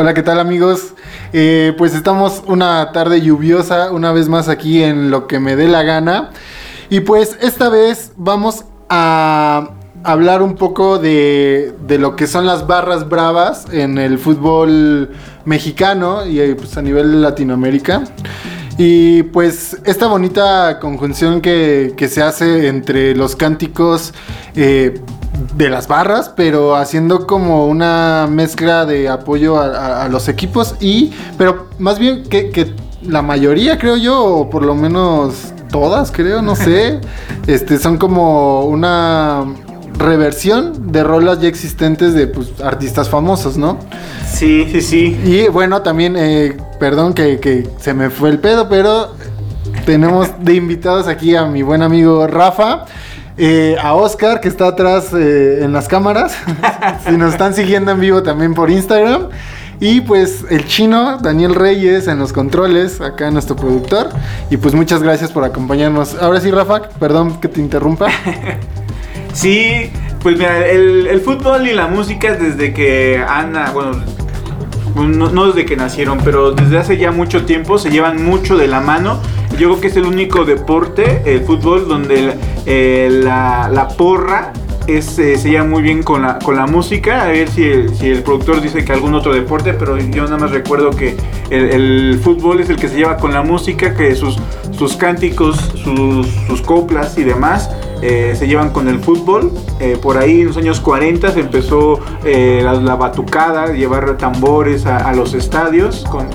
Hola, ¿qué tal amigos? Eh, pues estamos una tarde lluviosa, una vez más aquí en lo que me dé la gana. Y pues esta vez vamos a hablar un poco de, de lo que son las barras bravas en el fútbol mexicano y eh, pues, a nivel Latinoamérica. Y pues esta bonita conjunción que, que se hace entre los cánticos eh, de las barras, pero haciendo como una mezcla de apoyo a, a- a los equipos y, pero más bien que, que la mayoría creo yo, o por lo menos todas creo, no sé, este son como una reversión de rolas ya existentes de pues, artistas famosos, ¿no? Sí, sí, sí. Y bueno, también, eh, perdón que, que se me fue el pedo, pero tenemos de invitados aquí a mi buen amigo Rafa, eh, a Oscar que está atrás eh, en las cámaras, si nos están siguiendo en vivo también por Instagram. Y pues el chino, Daniel Reyes en los controles, acá nuestro productor. Y pues muchas gracias por acompañarnos. Ahora sí, Rafa, perdón que te interrumpa. Sí, pues mira, el, el fútbol y la música desde que Ana, bueno, no, no desde que nacieron, pero desde hace ya mucho tiempo se llevan mucho de la mano. Yo creo que es el único deporte, el fútbol, donde eh, la, la porra es, eh, se lleva muy bien con la, con la música. A ver si el, si el productor dice que algún otro deporte, pero yo nada más recuerdo que el, fútbol es el que se lleva con la música, que sus, sus cánticos, sus, sus coplas y demás eh, se llevan con el fútbol. Eh, por ahí en los años 40 se empezó eh, la, batucada, llevar tambores a, los estadios con,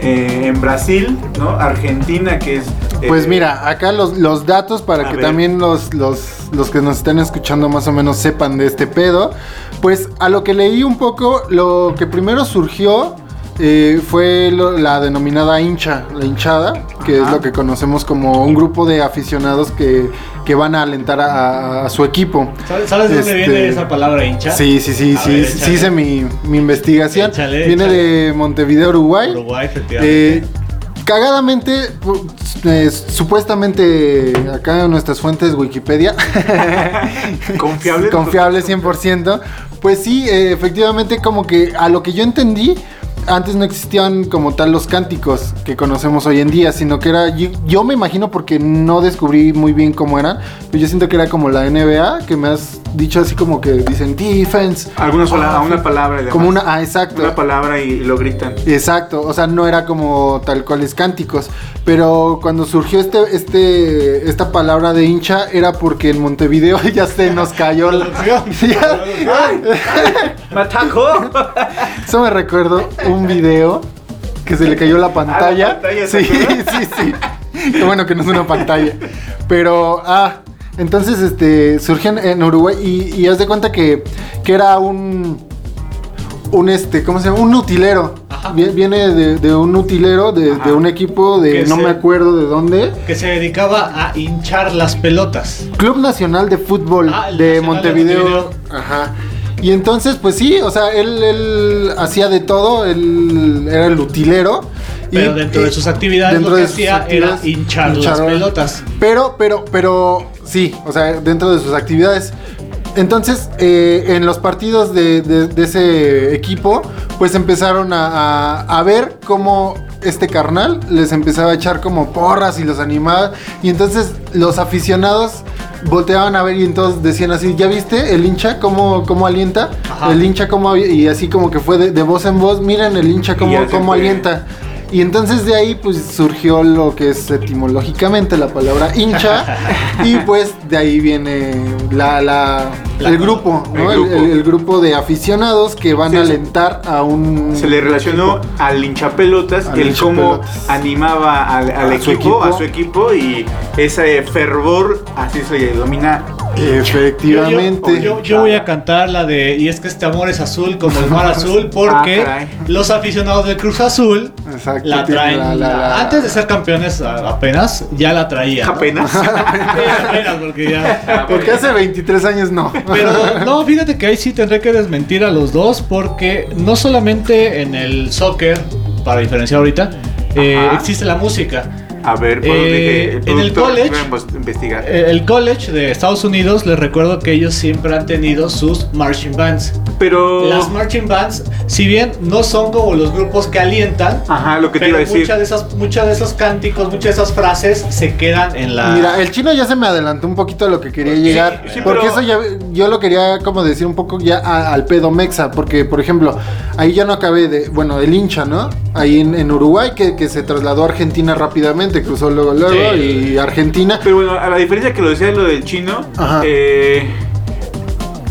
en Brasil, ¿no? Argentina, que es... eh, Pues mira, acá los, los datos para que ver. también los, los, los que nos estén escuchando más o menos sepan de este pedo. Pues a lo que leí un poco, lo que primero surgió eh, fue lo- la denominada hincha, la hinchada, que Ajá. es lo que conocemos como un grupo de aficionados que, que van a alentar a, a su equipo. ¿Sabes, sabes de dónde Este, viene esa palabra hincha? Sí, sí, sí, A sí, ver, sí hice mi, mi investigación. Échale, Viene échale. de Montevideo, Uruguay. Uruguay, efectivamente. Eh, cagadamente, eh, supuestamente acá en nuestras fuentes Wikipedia, Confiable. confiable 100%, pues sí, eh, efectivamente como que a lo que yo entendí, antes no existían como tal los cánticos que conocemos hoy en día, sino que era, yo, yo me imagino porque no descubrí muy bien cómo eran, pero yo siento que era como la NBA, que me has dicho así como que dicen defense. Alguna sola, Ah, a una palabra. y. Como una, ah, exacto. Una palabra y, y lo gritan. Exacto, o sea, no era como tal cuales cánticos, pero cuando surgió este, este, esta palabra de hincha era porque en Montevideo ya se nos cayó la... ¡Me atacó! Eso me recuerdo un video que se le cayó la pantalla. Ah, la pantalla, sí, sí, sí. Qué bueno que no es una pantalla. Pero, ah, entonces, este, surgió en, Uruguay y, y haz de cuenta que, que era un, un, este, ¿cómo se llama? Un utilero. Ajá. Vie- Viene de, de un utilero, de, un equipo de, Que no se- me acuerdo de dónde. Que se dedicaba a hinchar las pelotas. Club Nacional de Fútbol Ah, de Nacional de Montevideo. Montevideo. Ajá. Y entonces, pues sí, o sea, él, él hacía de todo, él era el utilero. y- Pero dentro de sus actividades dentro lo que hacía era hinchar las pelotas. Pero, pero, pero, sí, o sea, dentro de sus actividades. Entonces, eh, en los partidos de, de- de ese equipo, pues empezaron a, a- a ver cómo este carnal les empezaba a echar como porras y los animaba. Y entonces los aficionados volteaban a ver y entonces decían así, ¿ya viste el hincha cómo, cómo alienta? Ajá. El hincha cómo... Y así como que fue de, de voz en voz, miren el hincha cómo, cómo fue. alienta. Y entonces de ahí pues surgió lo que es etimológicamente la palabra hincha y pues de ahí viene la, la- La- el grupo, ¿no? el grupo. el- el grupo de aficionados que van Sí, a alentar a un... Se le relacionó al hinchapelotas, Al el cómo animaba al, al A su equipo, equipo. a su equipo y ese fervor, así se le denomina. Efectivamente. Yo, yo- yo voy a cantar la de Y es que este amor es azul como el mar azul porque Ah, los aficionados del Cruz Azul Exacto, la traen. la- la- la- Antes de ser campeones apenas, ya la traían. ¿no? Apenas. Sí, apenas porque ya. Porque hace 23 años no. Pero no, fíjate que ahí sí tendré que desmentir a los dos porque no solamente en el soccer, para diferenciar ahorita, eh, existe la música. A ver, pues Eh, dije, en el college- invos- investigar. Eh, El college de Estados Unidos, les recuerdo que ellos siempre han tenido sus marching bands. pero. Las marching bands, si bien no son como los grupos que alientan, Ajá, lo que te pero iba a decir. muchas de esas, muchas de esos cánticos, muchas de esas frases se quedan en la. Mira, el chino ya se me adelantó un poquito a lo que quería Sí, llegar. sí, porque pero- eso ya yo lo quería como decir un poco ya a- al pedo mexa. Porque, por ejemplo, ahí ya no acabé de. Bueno, el hincha, ¿no? Ahí en, en Uruguay, que, que se trasladó a Argentina rápidamente, cruzó luego, luego, Sí. y Argentina. Pero bueno, a la diferencia que lo decía lo del chino, Ajá. eh,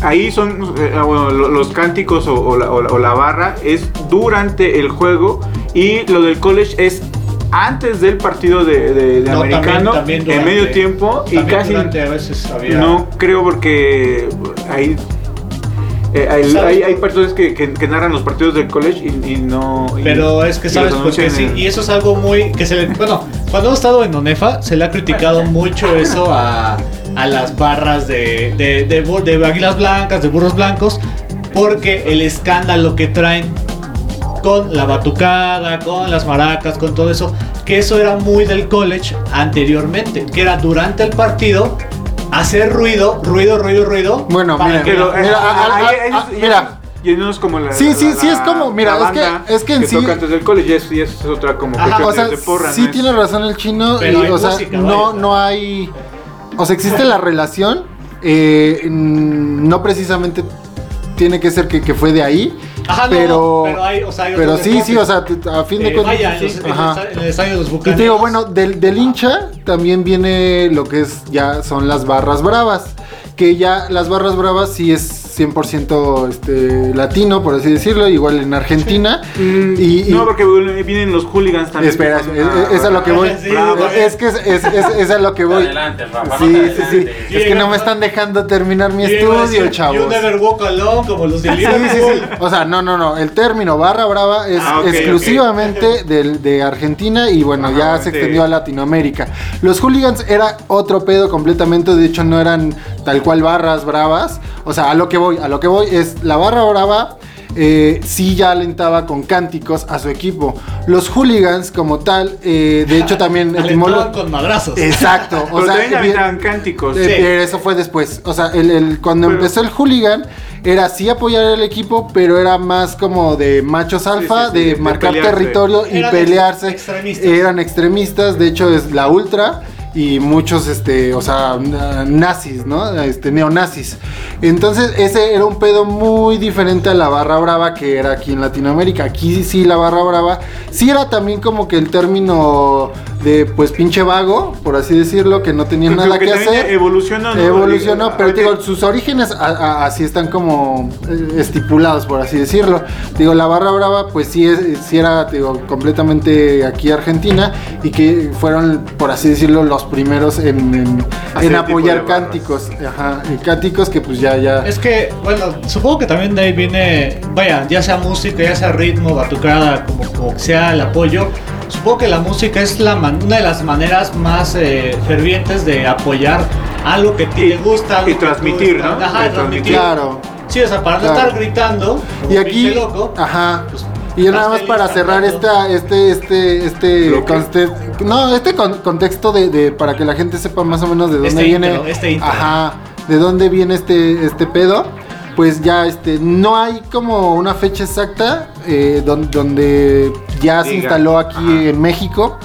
ahí son eh, bueno, lo- los cánticos o, o la, o la- o la barra es durante el juego y lo del college es antes del partido de, de- de No, también- americano también en durante. medio tiempo y casi durante a veces había- no creo porque ahí eh, hay, hay, hay personas que, que- que narran los partidos del college y, y no y- Pero es que sabes porque sí, y eso es algo muy que se le, bueno, cuando hemos estado en Onefa se le ha criticado mucho eso a, a las barras de, de, de, bu- de águilas blancas, de burros blancos, porque el escándalo que traen con la batucada, con las maracas, con todo eso, que eso era muy del college anteriormente, que era durante el partido hacer ruido, ruido, ruido, ruido. Bueno, mira, que Mira, ah, ahí ah, es- mira. Y no es como la. Sí, sí, la- sí, es como- mira, es que- es que en sí- toca antes del college y es, y es otra como Ajá, que O sea, de porra, sí ¿no? Es- tiene razón el chino. Pero y, o sea, música, no, vaya. no hay. O sea, existe la relación. eh, no precisamente tiene que ser que, que fue de ahí. Ajá, no, pero, pero hay, o sea, hay pero sí, sí, o sea, a fin de Eh, cuentas. vaya, en, sí, los- en el ajá. esta- en el estadio de los Y Bucaneros. te digo, bueno, del, del hincha también viene lo que es ya son las barras bravas. Que ya las barras bravas sí es 100% este, latino, por así decirlo, igual en Argentina. Y- y- no, porque vienen los hooligans también. Espera, es, una- es- es a lo que voy. Sí, brava. es que es, es, es- es a lo que voy. Adelante, Rafa, Sí, no sí. Es que no me están dejando terminar mi estudio, decir, You chavos. never walk alone, como los de Sí, Liverpool. sí, sí. O sea, no, no, no. El término barra brava es Ah, exclusivamente del- de Argentina y bueno, Ajá, ya se extendió a Latinoamérica. Los hooligans era otro pedo completamente. De hecho, no eran tal cual barras bravas. O sea, a lo que voy, a lo que voy es la barra brava. eh, sí ya alentaba con cánticos a su equipo. Los hooligans como tal, eh, de hecho también etimolo- con madrazos. Exacto. O Pero sea, también cánticos. eh, Sí. eso fue después. O sea, el, el- cuando Pero- empezó el hooligan, era sí apoyar al equipo, pero era más como de machos alfa, sí, sí, de de marcar pelearse. territorio y Eran pelearse. ex- extremistas. Eran extremistas, de hecho es la ultra. Y muchos, este, o sea, na- nazis, ¿no? Este, neonazis. Entonces, ese era un pedo muy diferente a la barra brava que era aquí en Latinoamérica. Aquí sí, la barra brava, sí era también como que el término de, pues, pinche vago, por así decirlo, que no tenía Creo nada que hacer. Evolucionó, ¿no? Evolucionó, pero ahorita- digo, sus orígenes a- a- así están como eh, estipulados, por así decirlo. Digo, la barra brava, pues sí, es, sí era, digo, completamente aquí Argentina y que fueron, por así decirlo, los primeros en, en- apoyar cánticos. Ajá, y cánticos que pues ya, ya. Es que, bueno, supongo que también de ahí viene, vaya, ya sea música, ya sea ritmo, batucada, como, como sea el apoyo. Supongo que la música es la man- una de las maneras más eh, fervientes de apoyar algo que Y- te gusta. algo y transmitir, ¿no? Ajá, Y transmitir. Claro. Sí, o sea, para no estar gritando. como Y aquí, loco. ajá. pues, Y nada más para cerrar esta, este, este, este, no, este con- contexto de, de- para que la gente sepa más o menos de dónde Este viene, intro, este intro. ajá, de dónde viene este, este pedo. Pues ya, este, no hay como una fecha exacta eh, don- donde ya se instaló aquí Ajá. en México.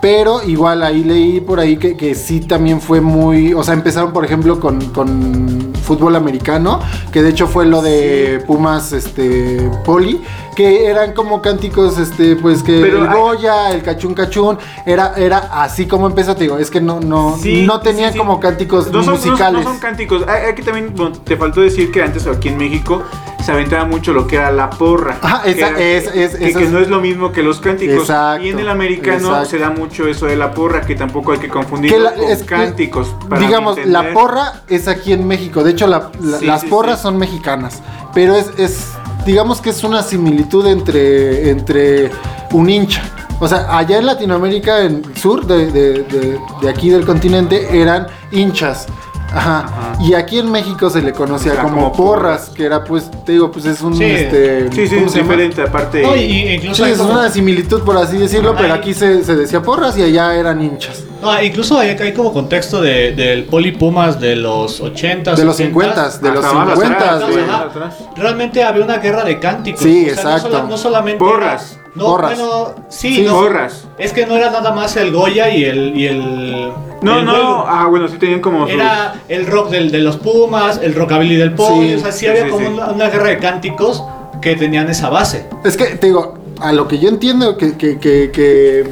Pero igual ahí leí por ahí que, que sí también fue muy. O sea, empezaron por ejemplo con, con fútbol americano, que de hecho fue lo de Pumas este Poli, que eran como cánticos, este, pues que Pero el hay- Goya, el cachún cachún, era, era así como empezó, te digo, es que no, no, Sí, no tenían sí, como cánticos No son, no- musicales. No, son cánticos. Aquí también bueno, te faltó decir que antes aquí en México se aventaba mucho lo que era la porra. Ajá, que esa- era- es- es- que, no es lo mismo que los cánticos. Exacto, y en el americano exacto. se da mucho eso de la porra, que tampoco hay que confundir con es cánticos. para digamos, entender. la porra es aquí en México. De hecho, la- la- Sí, las sí, porras sí. son mexicanas. Pero es, es, digamos que es una similitud entre, entre un hincha. O sea, allá en Latinoamérica, en sur de, de- de- de aquí del continente, eran hinchas. Ajá. Ajá. Y aquí en México se le conocía O sea, como, como porras, porras. que era pues, te digo, pues es un Sí. este. Sí, sí, ¿cómo es se llama? diferente, aparte. No, y, y incluso Sí, es como- una similitud por así decirlo, Ajá, pero aquí se, se decía porras y allá eran hinchas. No, incluso hay, hay como contexto de, del Poli Pumas de los 80 De los 50, de los Hasta más 50, atrás, güey. Ajá. atrás. Realmente había una guerra de cánticos. Sí, no exacto. sola- No, solamente. Porras. era- no, Porras. bueno, sí, Sí, no, porras. Es que no era nada más el Goya y el. Y el No, no. vuelo. Ah, bueno, sí tenían como. sus- Era el rock del, de los Pumas, el rockabilly del Poli. Sí, o sea, sí sí, había sí, como sí. Una, una guerra de cánticos que tenían esa base. Es que te digo, a lo que yo entiendo que, que, que, que,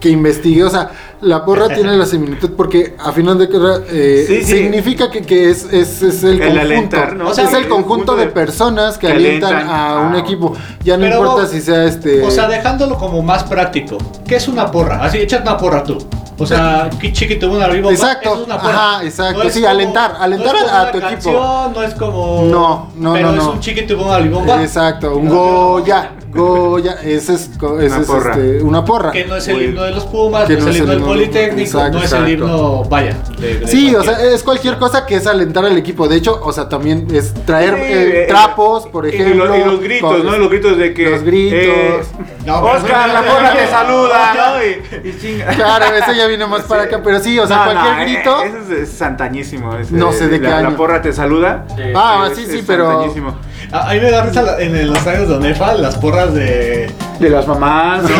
que investigué, o sea, la porra tiene la similitud porque a final de cuentas eh, Sí, sí. significa que, que es, es, es el, El conjunto. alentar, ¿no? O sea, es el el conjunto de de- personas que, que alientan alientan a un a- equipo. Ya no Pero, importa si sea este. O sea, dejándolo como más práctico. ¿Qué es una porra? Así, échate una porra tú. O sea, que chiquito una arriba. Exacto, es una ajá, exacto, es sí, alentar, alentar no es como a una tu equipo. canción, No es como. No, no, pero no, es no. un chiquito una. Exacto, un No, Goya, Goya, ese es, co- ese Una es, porra. este, una porra. Que no es el himno de los Pumas, Que no es el himno del Politécnico, exacto, no es el himno, vaya. de- de Sí, o sea, es cualquier cosa que es alentar al equipo. De hecho, o sea, también es traer Sí, eh, eh, trapos, por y ejemplo. los- Y, los gritos, con- ¿no? Los gritos de que. Los gritos. eh, No, Oscar, la porra te saluda, ¿no? Y, y chinga. Claro, ese ya viene más para acá, pero sí, o sea, No, cualquier no, eh, grito. Ese es, es antañísimo. ese, No sé de qué la, año. La porra te saluda. Ah, sí, sí, pero-. A, a mí me da risa la- en los años de Onefa las porras de. De las mamás, ¿no? Sí,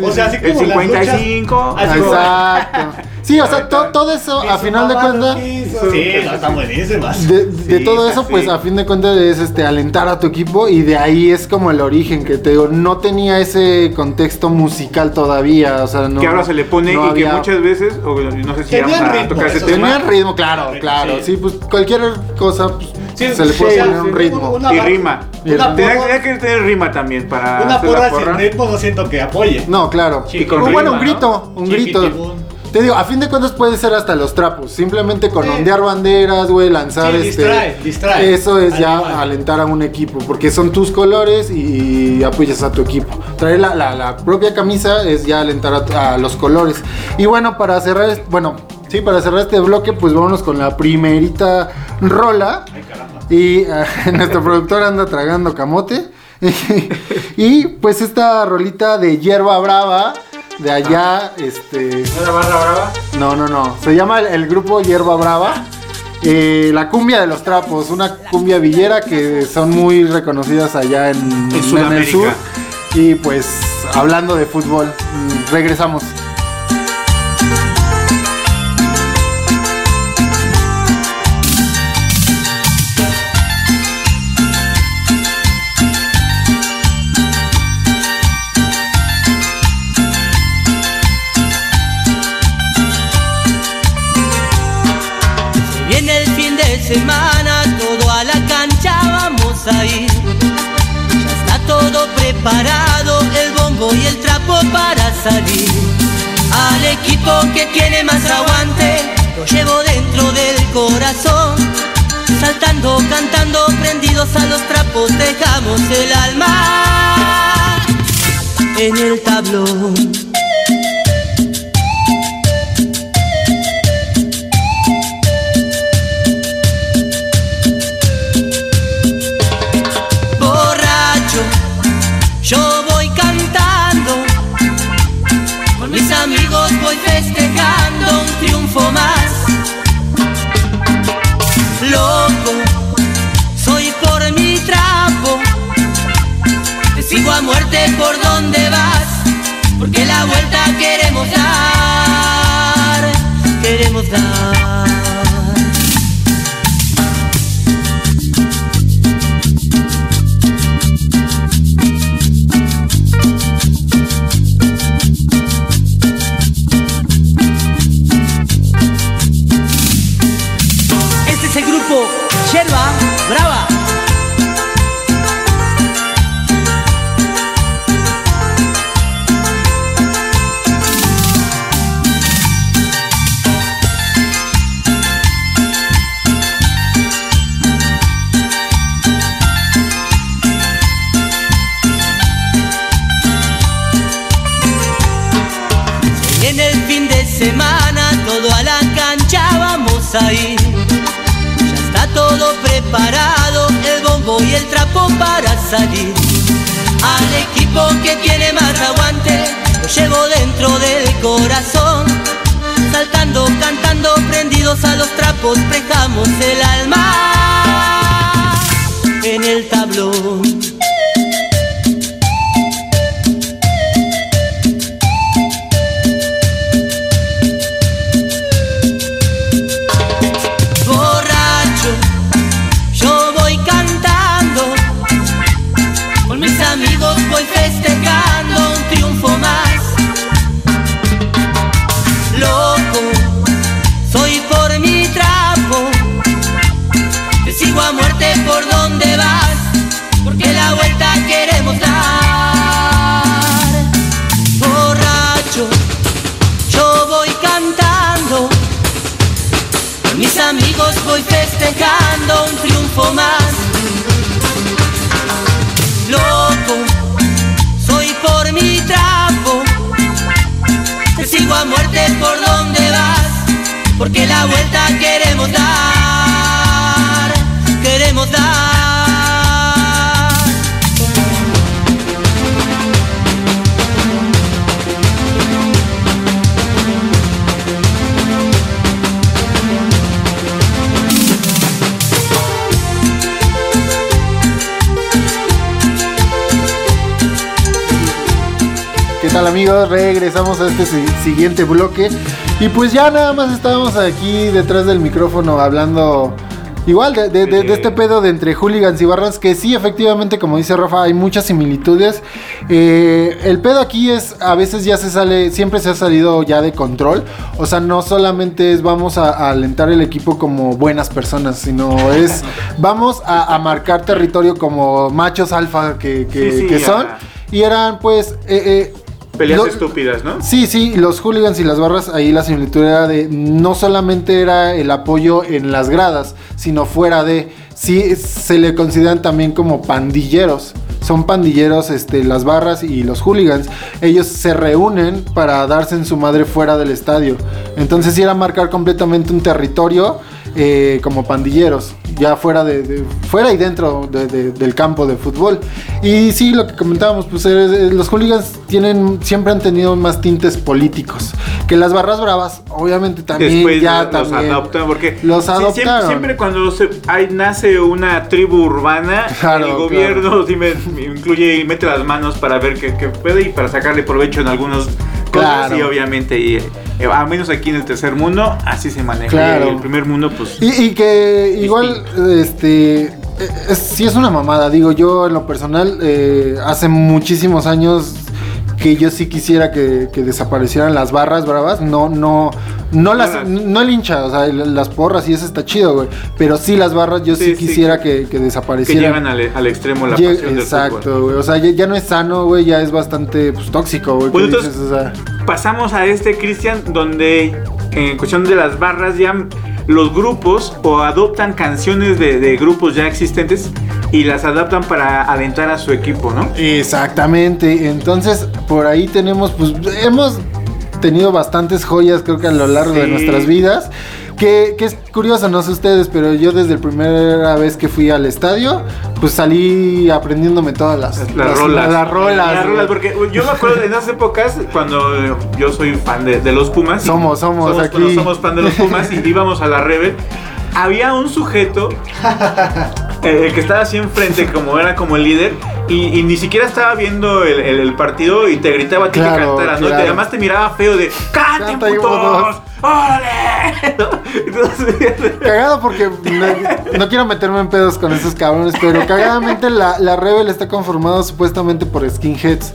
¿no? o sea, así El como las luchas- 55. así como- Exacto. Sí, o sea, to- todo eso, a final de cuentas. Sí, no, están buenísimas. De, de Sí, todo eso, sí. pues a fin de cuentas es este alentar a tu equipo y de ahí es como el origen que te digo, no tenía ese contexto musical todavía, o sea, no. que ahora se le pone no y que había- muchas veces, o no sé si Tenían vamos a ritmo, tocar ese eso tema. Tenían ritmo, claro, claro, sí. sí, pues cualquier cosa pues, Sí, se le puede poner un ritmo. una Y rima. Una Tenía, que tener rima también para una porra porra. sin ritmo no siento que apoye. No, claro. Sí, con bueno, rima, un ¿no? grito, un grito. Te digo, a fin de cuentas puede ser hasta los trapos. Simplemente con Sí. ondear banderas, güey, lanzar Sí, este. distrae, distrae. Eso es ya alentar a un equipo. Porque son tus colores y apoyas a tu equipo. Traer la, la- la propia camisa es ya alentar a, a los colores. Y bueno, para cerrar, bueno, sí, para cerrar este bloque, pues vámonos con la primerita rola. Ay, caramba. Y eh, nuestro productor anda tragando camote. y pues esta rolita de hierba brava de allá, este. ¿No era barra brava? No, no, no. Se llama el, el grupo Hierba Brava. Eh, la cumbia de los trapos, una cumbia villera que son muy reconocidas allá en, en el Sudamérica. sur. Y pues hablando de fútbol, mm, regresamos. Semana, todo a la cancha vamos a ir. Ya está todo preparado, el bombo y el trapo para salir. Al equipo que tiene más aguante, lo llevo dentro del corazón. Saltando, cantando, prendidos a los trapos, dejamos el alma en el tablón. Festejando un triunfo más. Loco, soy por mi trapo, te sigo a muerte por donde vas, porque la vuelta queremos dar, queremos dar. El bombo y el trapo para salir. Al equipo que tiene más aguante, lo llevo dentro del corazón. Saltando, cantando, prendidos a los trapos, prestamos el alma tal amigos? Regresamos a este si- siguiente bloque. Y pues ya nada más estábamos aquí detrás del micrófono hablando igual de, de- de- de este pedo de entre hooligans y barras. Que sí, efectivamente, como dice Rafa, hay muchas similitudes. Eh, el pedo aquí es, a veces ya se sale, siempre se ha salido ya de control. O sea, no solamente es vamos a, a alentar el equipo como buenas personas, sino es vamos a, a marcar territorio como machos alfa que, que- Sí, sí, que son. Y eran pues... eh, eh, Peleas estúpidas, ¿no? Sí, sí, los hooligans y las barras, ahí la similitud era de no solamente era el apoyo en las gradas, sino fuera de, sí se le consideran también como pandilleros. Son pandilleros este, las barras y los hooligans. Ellos se reúnen para darse en su madre fuera del estadio. Entonces sí era marcar completamente un territorio eh, como pandilleros, ya fuera de, de- fuera y dentro de- de- del campo de fútbol. Y sí, lo que comentábamos, pues eh, los hooligans tienen, siempre han tenido más tintes políticos. Que las barras bravas, obviamente también Después ya los también. adoptan porque Los sí, siempre- adoptaron. Siempre, cuando se, hay, nace una tribu urbana, Claro, el gobierno sí me, me incluye y mete las manos para ver qué, qué puede y para sacarle provecho en algunos cosas Claro. y obviamente y, eh, al menos aquí en el tercer mundo así se maneja. Claro. Y el primer mundo pues Y, y que igual, este, eh, es, sí es una mamada, digo yo en lo personal, eh, hace muchísimos años que yo sí quisiera que, que desaparecieran las barras bravas, no, no, no las, no el hincha, o sea, las porras y eso está chido, güey, pero sí las barras yo sí, quisiera que, que que desaparecieran. llegan al, al extremo la Lle- pasión del Exacto, güey, o sea, ya, ya no es sano, güey, ya es bastante pues, tóxico, güey, que dices, o sea, Pasamos a este Cristian donde en cuestión de las barras ya los grupos o adoptan canciones de, de grupos ya existentes y las adaptan para alentar a su equipo, ¿no? Exactamente, entonces por ahí tenemos, pues hemos tenido bastantes joyas creo que a lo largo de Sí. nuestras vidas, que, que es curioso, no sé ustedes, pero yo desde la primera vez que fui al estadio, pues salí aprendiéndome todas las, Las, rolas. Las rolas. Las rolas, porque yo me acuerdo en esas épocas cuando eh, yo soy fan de, de los Pumas. y Somos, somos aquí. somos fan de los Pumas y íbamos a la Rebel. Había un sujeto, eh, el que estaba así enfrente, como era como el líder, y, y ni siquiera estaba viendo el, el- el partido y te gritaba a ti Claro, que cantaras, ¿no? Y además te miraba feo de ¡Canten, Canta, putos! Hijos". ¡Órale! Cagado porque no, no quiero meterme en pedos con esos cabrones, pero cagadamente la, la Rebel está conformada supuestamente por skinheads.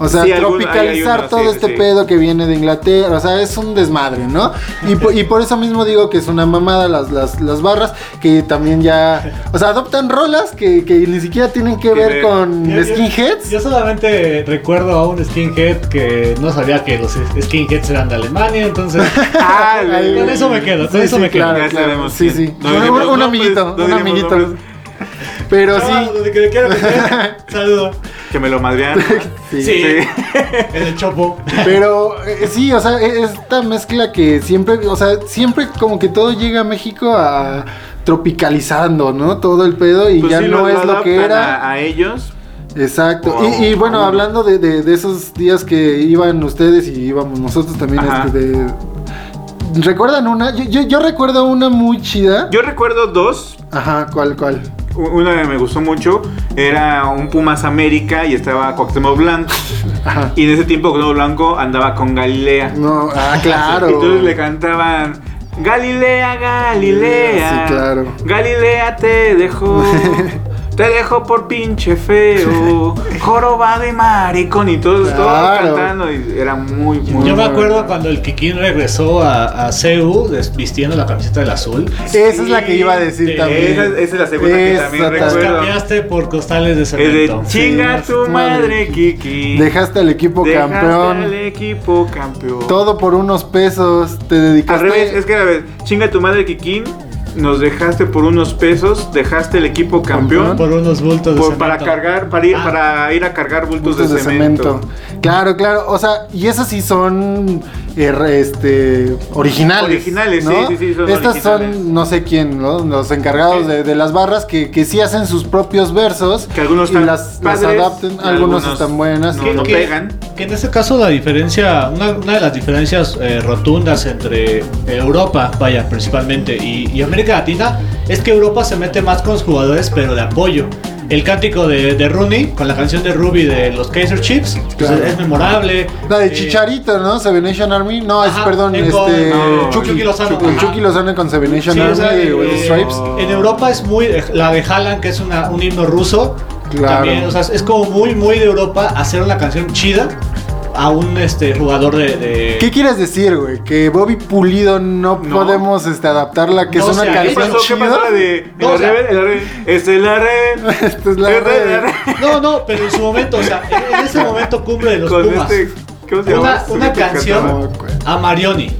O sea, Sí, tropicalizar todo sí, este sí. pedo que viene de Inglaterra. O sea, es un desmadre, ¿no? Y, po- y por eso mismo digo que es una mamada las, las, las barras que también ya. O sea, adoptan rolas que, que ni siquiera tienen que ver con Yo- yo- skinheads. Yo solamente recuerdo a un skinhead que no sabía que los skinheads eran de Alemania, entonces ah, con eso me quedo, con Sí, eso sí, me quedo. claro, Ya claro. sabemos Sí, sí. No Un- diremos un, nombres, amiguito, no un amiguito. Pero Chaval, sí. donde que le quiera meter, Saludo. Que me lo madrearon. Sí. Sí. Sí. En el chopo. Pero eh, sí, o sea, e- esta mezcla que siempre, o sea, siempre como que todo llega a México a tropicalizando, ¿no? Todo el pedo y Pues ya sí, no es lo que era. A, a ellos. Exacto. Wow. Y, y bueno, hablando de, de- de esos días que iban ustedes y íbamos nosotros también, este, de- ¿recuerdan una? Yo, yo, yo recuerdo una muy chida. Yo recuerdo dos. Ajá, ¿cuál, cuál? Una que me gustó mucho era un Pumas América y estaba Cuauhtémoc Blanco. Ajá. Y en ese tiempo Cuauhtémoc Blanco andaba con Galilea. No, ah, claro. Y entonces le cantaban Galilea, Galilea. Sí, claro. Galilea te dejó. Te dejo por pinche feo. Joroba de maricón. Y todos, todos Claro. cantando. Y era muy, muy. Yo me acuerdo bueno. cuando el Kikín regresó a, a CEU des- vistiendo la camiseta del azul. Esa es la que iba a decir también. Esa, esa es la segunda que Esa también recuerdo. cambiaste por costales de cemento. chinga Sí, tu madre. madre, Kiki. Dejaste al equipo Dejaste campeón. al equipo campeón. Todo por unos pesos. Te dedicaste. Al revés, es que a ver, chinga tu madre, Kikín. Nos dejaste por unos pesos, dejaste el equipo campeón. Por unos bultos de por- cemento. para cargar, para ir, Ah. para ir a cargar bultos, Bultos de, cemento. Claro, claro. O sea, y esas sí son eh, este, originales. Originales, ¿no? sí, sí, sí, son Estas originales. son, no sé quién, ¿no? Los encargados Sí. de, de las barras que, que sí hacen sus propios versos. Que algunos y están las, las padres, adapten. y Algunos, algunos están buenas. no, Que- no que- pegan. Que en este caso la diferencia, una, una de las diferencias eh, rotundas entre Europa, vaya, principalmente, y, y América Latina, es que Europa se mete más con los jugadores, pero de apoyo. El cántico de, de Rooney, con la canción de Ruby de los Kaiser Chiefs, pues, Claro. es memorable. La de Eh, Chicharito, ¿no? Seven Nation Army. No, es, perdón, con, este. no, Chucky, Chucky Lozano, Chucky-. Chucky Lozano con Seven Nation Sí, o Army sea, de eh, Stripes. En Europa es muy. La de Haaland, que es una- un himno ruso. Claro. También, o sea, es como muy, muy de Europa hacer una canción chida a un este, jugador de. de- ¿Qué quieres decir, güey? Que Bobby Pulido no, No. podemos este, adaptarla, que No es una ¿Qué canción pasó? ¿Qué chida. pasó la de No, la red? La red. Esta es la red. Esta es la red. No, no, pero en su momento, o sea, en ese momento cumbre de los Con Pumas. este. ¿Cómo se llama? Una, este una canción a Marioni.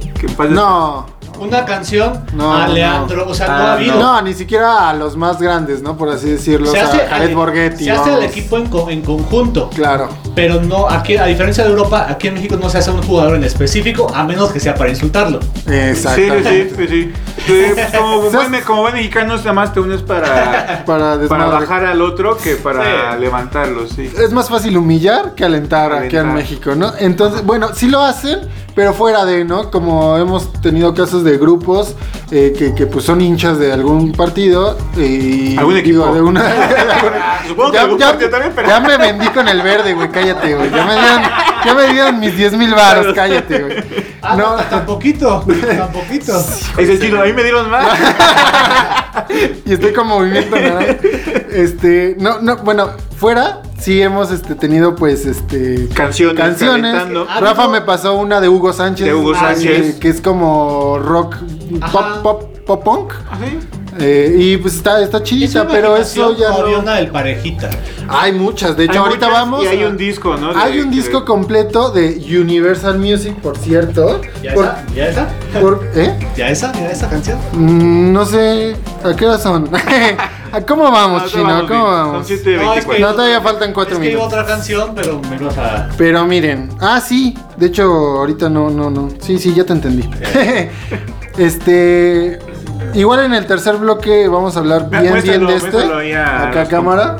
No, Una canción No, a no. Leandro. O sea, no Ah, ha habido. no, ni siquiera a los más grandes, ¿no? Por así decirlo. se o hace, Jared al- Borghetti. se hace el equipo en, co- en conjunto. Claro. Pero no, aquí, a diferencia de Europa, aquí en México no se hace un jugador en específico, a menos que sea para insultarlo. Exacto. Sí, sí, sí, sí. Sí, Como buen, como buen mexicano, nada más te unes para, Para para bajar al otro que para Sí. levantarlo, sí. Es más fácil humillar que alentar, aquí en Alentar. México, ¿no? Entonces, bueno, sí lo hacen, pero fuera de, ¿no? Como hemos tenido casos de grupos eh, que, que, pues son hinchas de algún partido y ¿Algún digo, equipo? de una Supongo que ya, algún ya- partido también, pero- ya me vendí con el verde, güey, cállate, güey. Ya me dieron, ya me dieron mis 10 mil baros, cállate, güey. Ah, No, no, tan poquito, tan poquito. Es el chino, a mí me dieron más. y estoy con movimiento naranja. Este, no, no, bueno, fuera sí hemos este, tenido pues este Canciones, canciones. calentando. Ah, Rafa me pasó una de Hugo Sánchez. De Hugo Sánchez. Que, que es como rock Ajá. pop pop pop punk. ¿Así? Eh, y pues está, está Es chidita, pero eso ya como había no. una del parejita. Hay muchas, de hecho Hay ahorita muchas, vamos. Y hay a- un disco, ¿no? De- Hay un disco de- completo de Universal Music, por cierto. ¿Ya Por- esa? ¿Ya esa? por- ¿Eh? ¿Ya esa? ¿Ya esa canción? Mm, no sé, ¿a qué hora son? ¿A ¿Cómo vamos, Ah, Chino? vamos ¿Cómo vamos? Son 7.24. No, todavía faltan cuatro es que iba minutos. otra canción, pero me ibas a... Pero miren, ah, sí, de hecho, ahorita no, no, no. Sí, sí, ya te entendí. este. Igual en el tercer bloque vamos a hablar bien, bien de este. Acá cámara.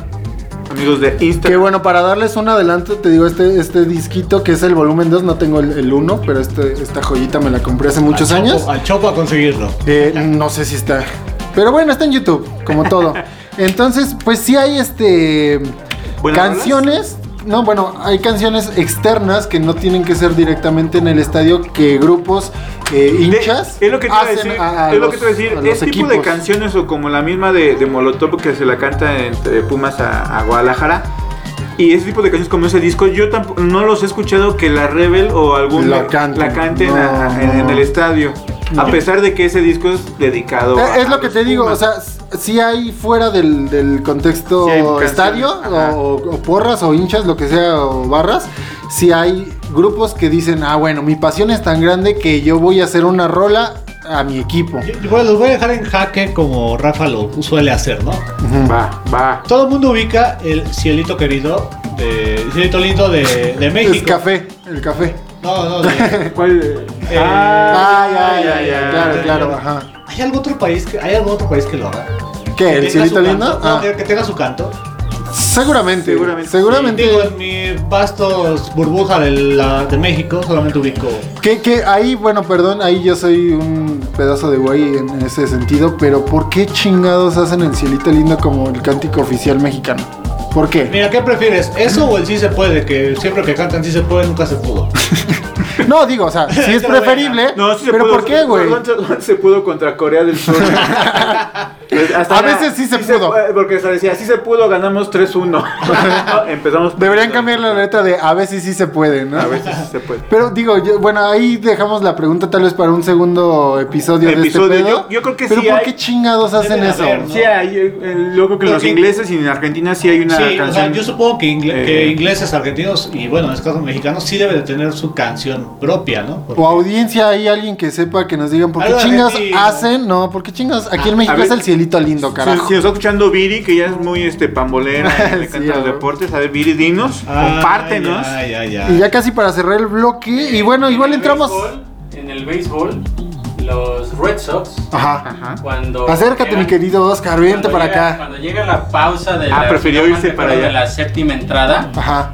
Amigos de Que Instagram. bueno, para darles un adelanto, te digo, este, este disquito que es el volumen 2, no tengo el 1, pero este, esta joyita me la compré hace muchos al años. Al chopo a conseguirlo. Eh, no sé si está. Pero bueno, está en YouTube, como todo. Entonces, pues sí hay este ¿Buenas canciones. No, bueno, hay canciones externas que no tienen que ser directamente en el estadio que grupos eh, De- hinchas es lo que te iba a hacen decir, a- a es lo que te iba a decir, a este tipo de canciones o como la misma de, de Molotov que se la canta entre Pumas a, Guadalajara y ese tipo de canciones como ese disco yo tampoco no los he escuchado que la Rebel o algún La canten. No, en el estadio No. a pesar de que ese disco es dedicado Eh, a- Es lo que te digo, o sea, s- sí hay fuera del, del contexto Sí estadio o, o porras o hinchas, lo que sea, o barras, sí hay grupos que dicen, ah, bueno, mi pasión es tan grande que yo voy a hacer una rola a mi equipo. Bueno, los voy a dejar en jaque como Rafa lo suele hacer, ¿no? Va va Todo el mundo ubica el cielito querido de Cielito Lindo de, de México. Es café, el café. No, no, de- ¿Cuál? Eh, Ah, ya, ya, ya, claro, ya, claro, ya. ajá. ¿Hay algún otro país que, ¿hay algún otro país que lo haga? ¿Qué? Que ¿El cielito lindo? no, Ah, que- tenga su canto. seguramente, Seguramente. seguramente. Digo, en mi vastos burbuja de, la, de México solamente ubico. Que, que ahí, bueno, perdón, ahí yo soy un pedazo de güey en ese sentido, pero ¿por qué chingados hacen el cielito lindo como el cántico oficial mexicano? ¿Por qué? Mira, ¿qué prefieres? ¿Eso o el sí se puede? Que siempre que cantan sí se puede, nunca se pudo. No, digo, o sea, sí es Pero preferible, No, sí se pero pudo. ¿por qué, güey? ¿Cuánto- cuánto se pudo contra Corea del Sur. Pues, hasta A veces sí se pudo. porque se decía, sí se pudo, ganamos 3-1. No, Empezamos. Deberían cambiar la letra de a veces sí se puede, ¿no? A veces sí se puede. Pero digo, yo- bueno, ahí dejamos la pregunta tal vez para un segundo episodio, Episodio, de este pedo. yo- yo creo que Pero sí ¿por hay- qué chingados hacen eso? haber, ¿no? Sí, hay, eh, yo creo que los ingleses y en Argentina sí hay una Sí, o sea, canción. yo supongo que, ingle- Eh. que ingleses, argentinos y bueno, en este caso mexicanos sí deben de tener su canción propia, ¿no? Porque- O audiencia, hay alguien que sepa que nos digan por qué argentino. hacen, no, por qué chingados, aquí en a México ver, es el cielito lindo, Si, carajo. si nos está escuchando Viri, que ya es muy este pambolera le Sí, canta a los deportes, a ver, Viri, dinos, Ah, compártenos. Ya, ya, ya. Y ya casi para cerrar el bloque, y bueno, igual entramos... béisbol- en el béisbol, los Red Sox, Ajá. Ajá. cuando. Acércate, mi querido Oscar, vente para llega- acá. Cuando llega la pausa de Ah, la, prefirió si irse para allá. de la séptima entrada, Ajá.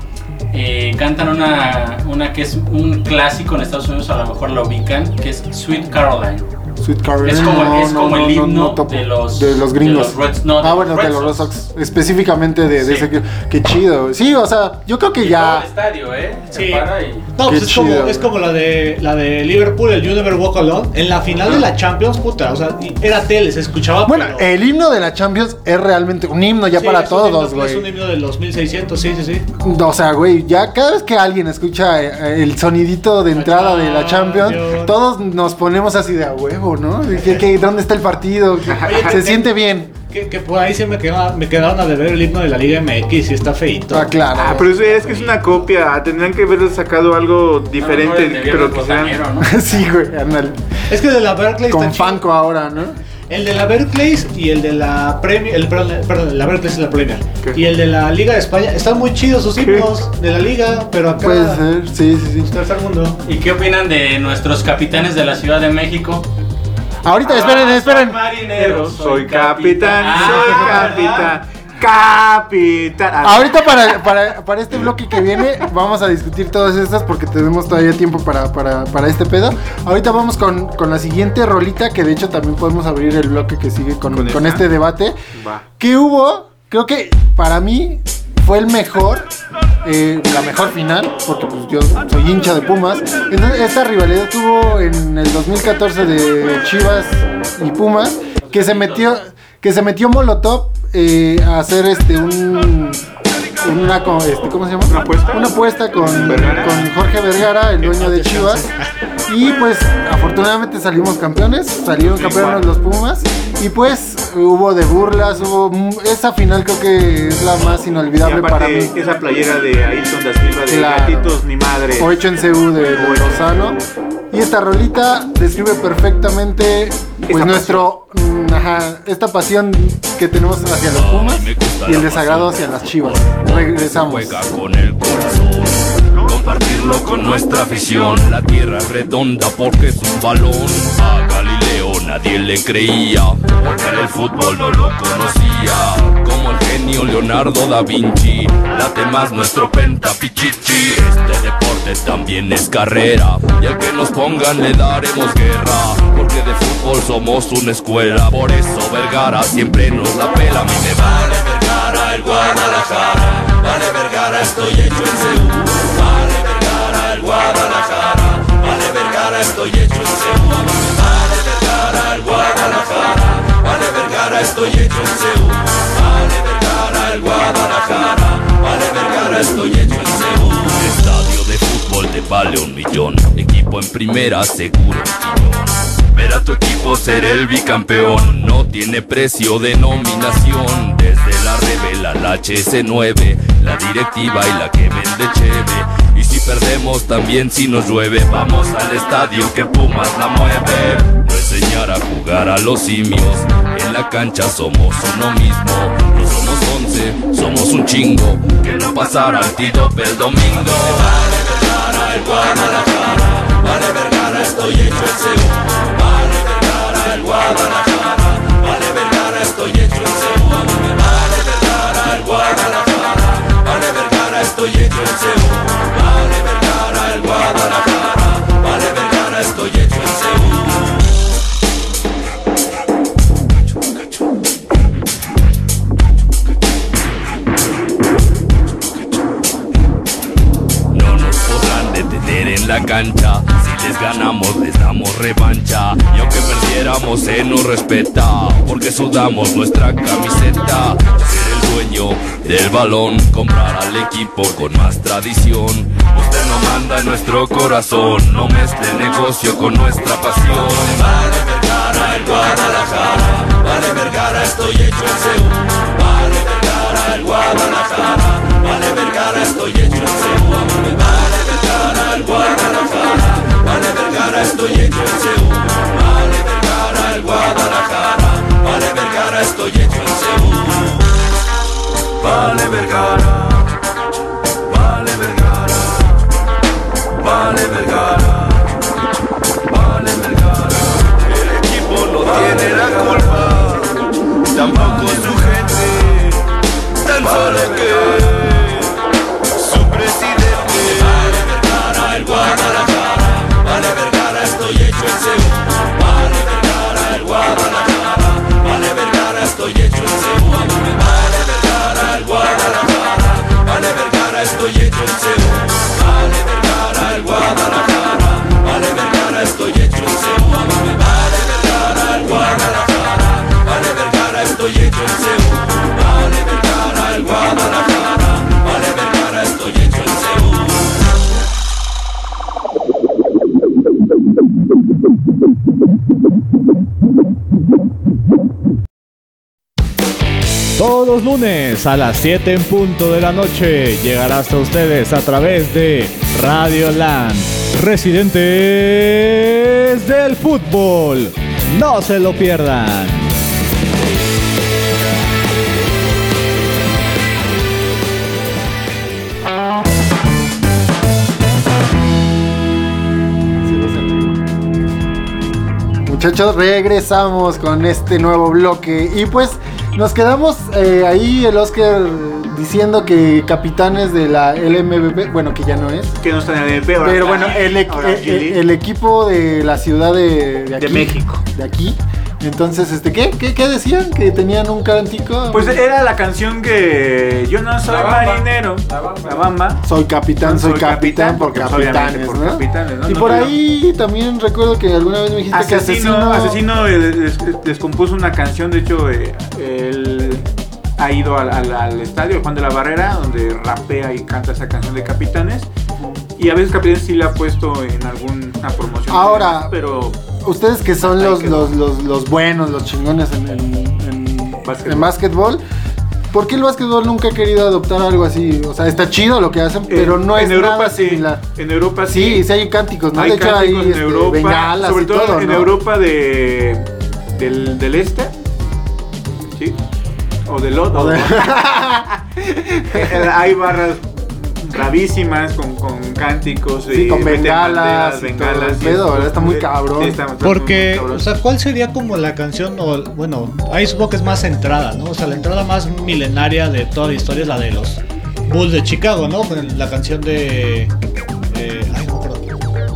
Eh, cantan una, una que es un clásico en Estados Unidos, a lo mejor lo ubican, que es Sweet Caroline. Sweet Caroline. Es como- No, es no, como no, el no, himno no de los- de los de gringos. los Reds- ah, los bueno, de los Red Sox. Sox. Específicamente de, de Sí. ese que, qué chido. Sí, o sea, yo creo que Y todo ya. el estadio, ¿eh? Se Sí. para y. No, pues es como, es güey. como la de la de Liverpool, el You Never Walk Alone. En la final de la Champions, puta, o sea, era tele, se escuchaba. Bueno, pero- el himno de la Champions es realmente un himno ya Sí, para todos, himno- Es un güey. himno del 2600, sí, sí, sí. O sea, güey, ya cada vez que alguien escucha eh, el sonidito de La entrada de la Champions, todos nos ponemos así de a huevo, ¿no? ¿Qué, qué- dónde está el partido? Se siente bien. Que, que por ahí se me quedaron, me quedaron a deber el himno de la Liga MX y está feito. Ah, claro. Ah, pero eso es que es una copia. Tendrían que haber sacado algo diferente, el de pero que. Botanero, ¿no? sí, güey, ándale. Es que el de la Berkeley Con está chido. Fanco ahora, ¿no? El de la Berkeley y el de la Premier, el, perdón, perdón, la Berkeley es la Premier. ¿Qué? Y el de la Liga de España, están muy chidos sus himnos de la Liga, pero acá Puede ser, sí, sí, sí. tercer mundo. ¿Y qué opinan de nuestros capitanes de la Ciudad de México? Ahorita, esperen, Ah, esperen. soy marinero, Soy capitán, Ah, soy ¿verdad? capitán. Capitán. Ah, Ahorita para, para, para este bloque que viene vamos a discutir todas estas porque tenemos todavía tiempo para, para, para este pedo. Ahorita vamos con, con la siguiente rolita que de hecho también podemos abrir el bloque que sigue con, Con este debate. Va. Que hubo, creo que para mí fue el mejor, eh, la mejor final, porque pues yo soy hincha de Pumas. Entonces esta rivalidad tuvo en el 2014 de Chivas y Pumas, que se metió, que se metió Molotov eh, a hacer este un una este, ¿cómo se llama? ¿Una apuesta? Una apuesta con, ¿Vergara? con Jorge Vergara, el dueño de Chivas. Y pues afortunadamente salimos campeones, salieron campeones los Pumas. Y pues hubo de burlas, hubo esa final creo que es la más Y inolvidable para mí. esa playera de Ailton da Silva de Claro. gatitos ni madre. O hecho en CU de, de Lozano. Y esta rolita describe perfectamente pues Esa nuestro mm, ajá, esta pasión que tenemos hacia los Pumas y el desagrado hacia las Chivas. Regresamos. Juega con el corazón, compartirlo con nuestra afición. La tierra es redonda porque es un balón. A Galileo nadie le creía, porque en el fútbol no lo conocía. Como el genio Leonardo da Vinci, late más nuestro pentapichichi. Este deporte también es carrera, y al que nos pongan le daremos guerra. Porque de fútbol somos una escuela, por eso Vergara siempre nos la pela. A mí me vale Vergara el Guadalajara, vale Vergara estoy hecho en Seúl. Vale Vergara el Guadalajara, vale Vergara estoy hecho en Seúl. Vale Guadalajara, vale Vergara estoy hecho en Seúl. Vale Vergara el Guadalajara, vale Vergara estoy hecho en Seúl. Estadio de fútbol te vale un millón, equipo en primera seguro. Ver a tu equipo ser el bicampeón no tiene precio de nominación. Desde la revela la HS9, la directiva y la que vende cheve. Y si perdemos también si nos llueve, vamos al estadio que Pumas la mueve. Enseñar a jugar a los simios, en la cancha somos uno mismo. No somos once, somos un chingo. Que no pasara antídope el domingo. Vale Vergara, el Guadalajara. Vale Vergara, estoy hecho en Seúl. Vale Vergara, el Guadalajara. Porque sudamos nuestra camiseta. Ser el dueño del balón. Comprar al equipo con más tradición. Usted no manda en nuestro corazón. No mezcle negocio con nuestra pasión. Vale Vergara, el Guadalajara. Vale Vergara, estoy hecho en Seúl. Vale Vergara, el Guadalajara. Vale Vergara, estoy hecho en Seúl. Vale Vergara, el Guadalajara. Vale Vergara, estoy hecho en Seúl. Vale Vergara, el Guadalajara. Vale Vergara, estoy hecho en Seúl. Vale Vergara. Vale Vergara. Vale Vergara. Vale Vergara. El equipo no tiene la culpa. Tampoco su gente. Tan solo que su presidente. Vale Vergara, el Guadalajara. Vale Vergara, estoy hecho en Seúl. Estoy hecho en Seúl. Vale Vergara, el Guadalajara. Vale Vergara, estoy hecho en Seúl. Vale Vergara, el Guadalajara. Vale Vergara, estoy hecho en Seúl. Vale Vergara, el Guadalajara. Vale Vergara, estoy hecho en Seúl. Todos los lunes a las 7 en punto de la noche llegará hasta ustedes a través de Radio Land, residentes del fútbol. No se lo pierdan. Muchachos, regresamos con este nuevo bloque. Y pues nos quedamos eh, ahí, el Oscar diciendo que capitanes de la LMBP, bueno, que ya no es. Que no está en el MP ahora Pero bueno, el, ahora eh, el equipo de la ciudad de, de aquí. México. De aquí. Entonces, este, ¿qué? ¿Qué, qué decían? ¿Que tenían un cántico? Pues era la canción que yo no soy La Bamba. marinero. La Bamba. La bamba. Soy capitán, soy, Soy capitán, capitán, por porque capitanes, obviamente por ¿no? capitanes, ¿no? Y No por ahí también recuerdo que alguna vez me dijiste que Asesino, asesino. asesino eh, les, les compuso una canción, de hecho, eh, él ha ido al, al- al estadio Juan de la Barrera, donde rapea y canta esa canción de Capitanes. Y a veces Capitanes sí la ha puesto en alguna promoción. Ahora- pero Ustedes que son los, los, los, los buenos, los chingones en, en, en- Básquetbol. en básquetbol. ¿Por qué el básquetbol nunca ha querido adoptar algo así? O sea, está chido lo que hacen, pero en- no es en Europa nada sí. similar. En Europa Sí, sí. sí hay cánticos, ¿no? Hay de hecho cánticos hay en este, Europa, bengalas sobre y todo todo, en ¿no? Europa de del, del este, sí, o del otro. De- hay barras bravísimas con, con cánticos Sí, y con bengalas banderas, y todo el bengalas, y pedo, ¿verdad? Está muy cabrón. sí, está- está Porque, muy cabrón. o sea, ¿cuál sería como la canción? O, bueno, ahí supongo que es más entrada, ¿no? O sea, la entrada más milenaria de toda la historia es la de los Bulls de Chicago, ¿no? Con la canción de. eh, ay, no.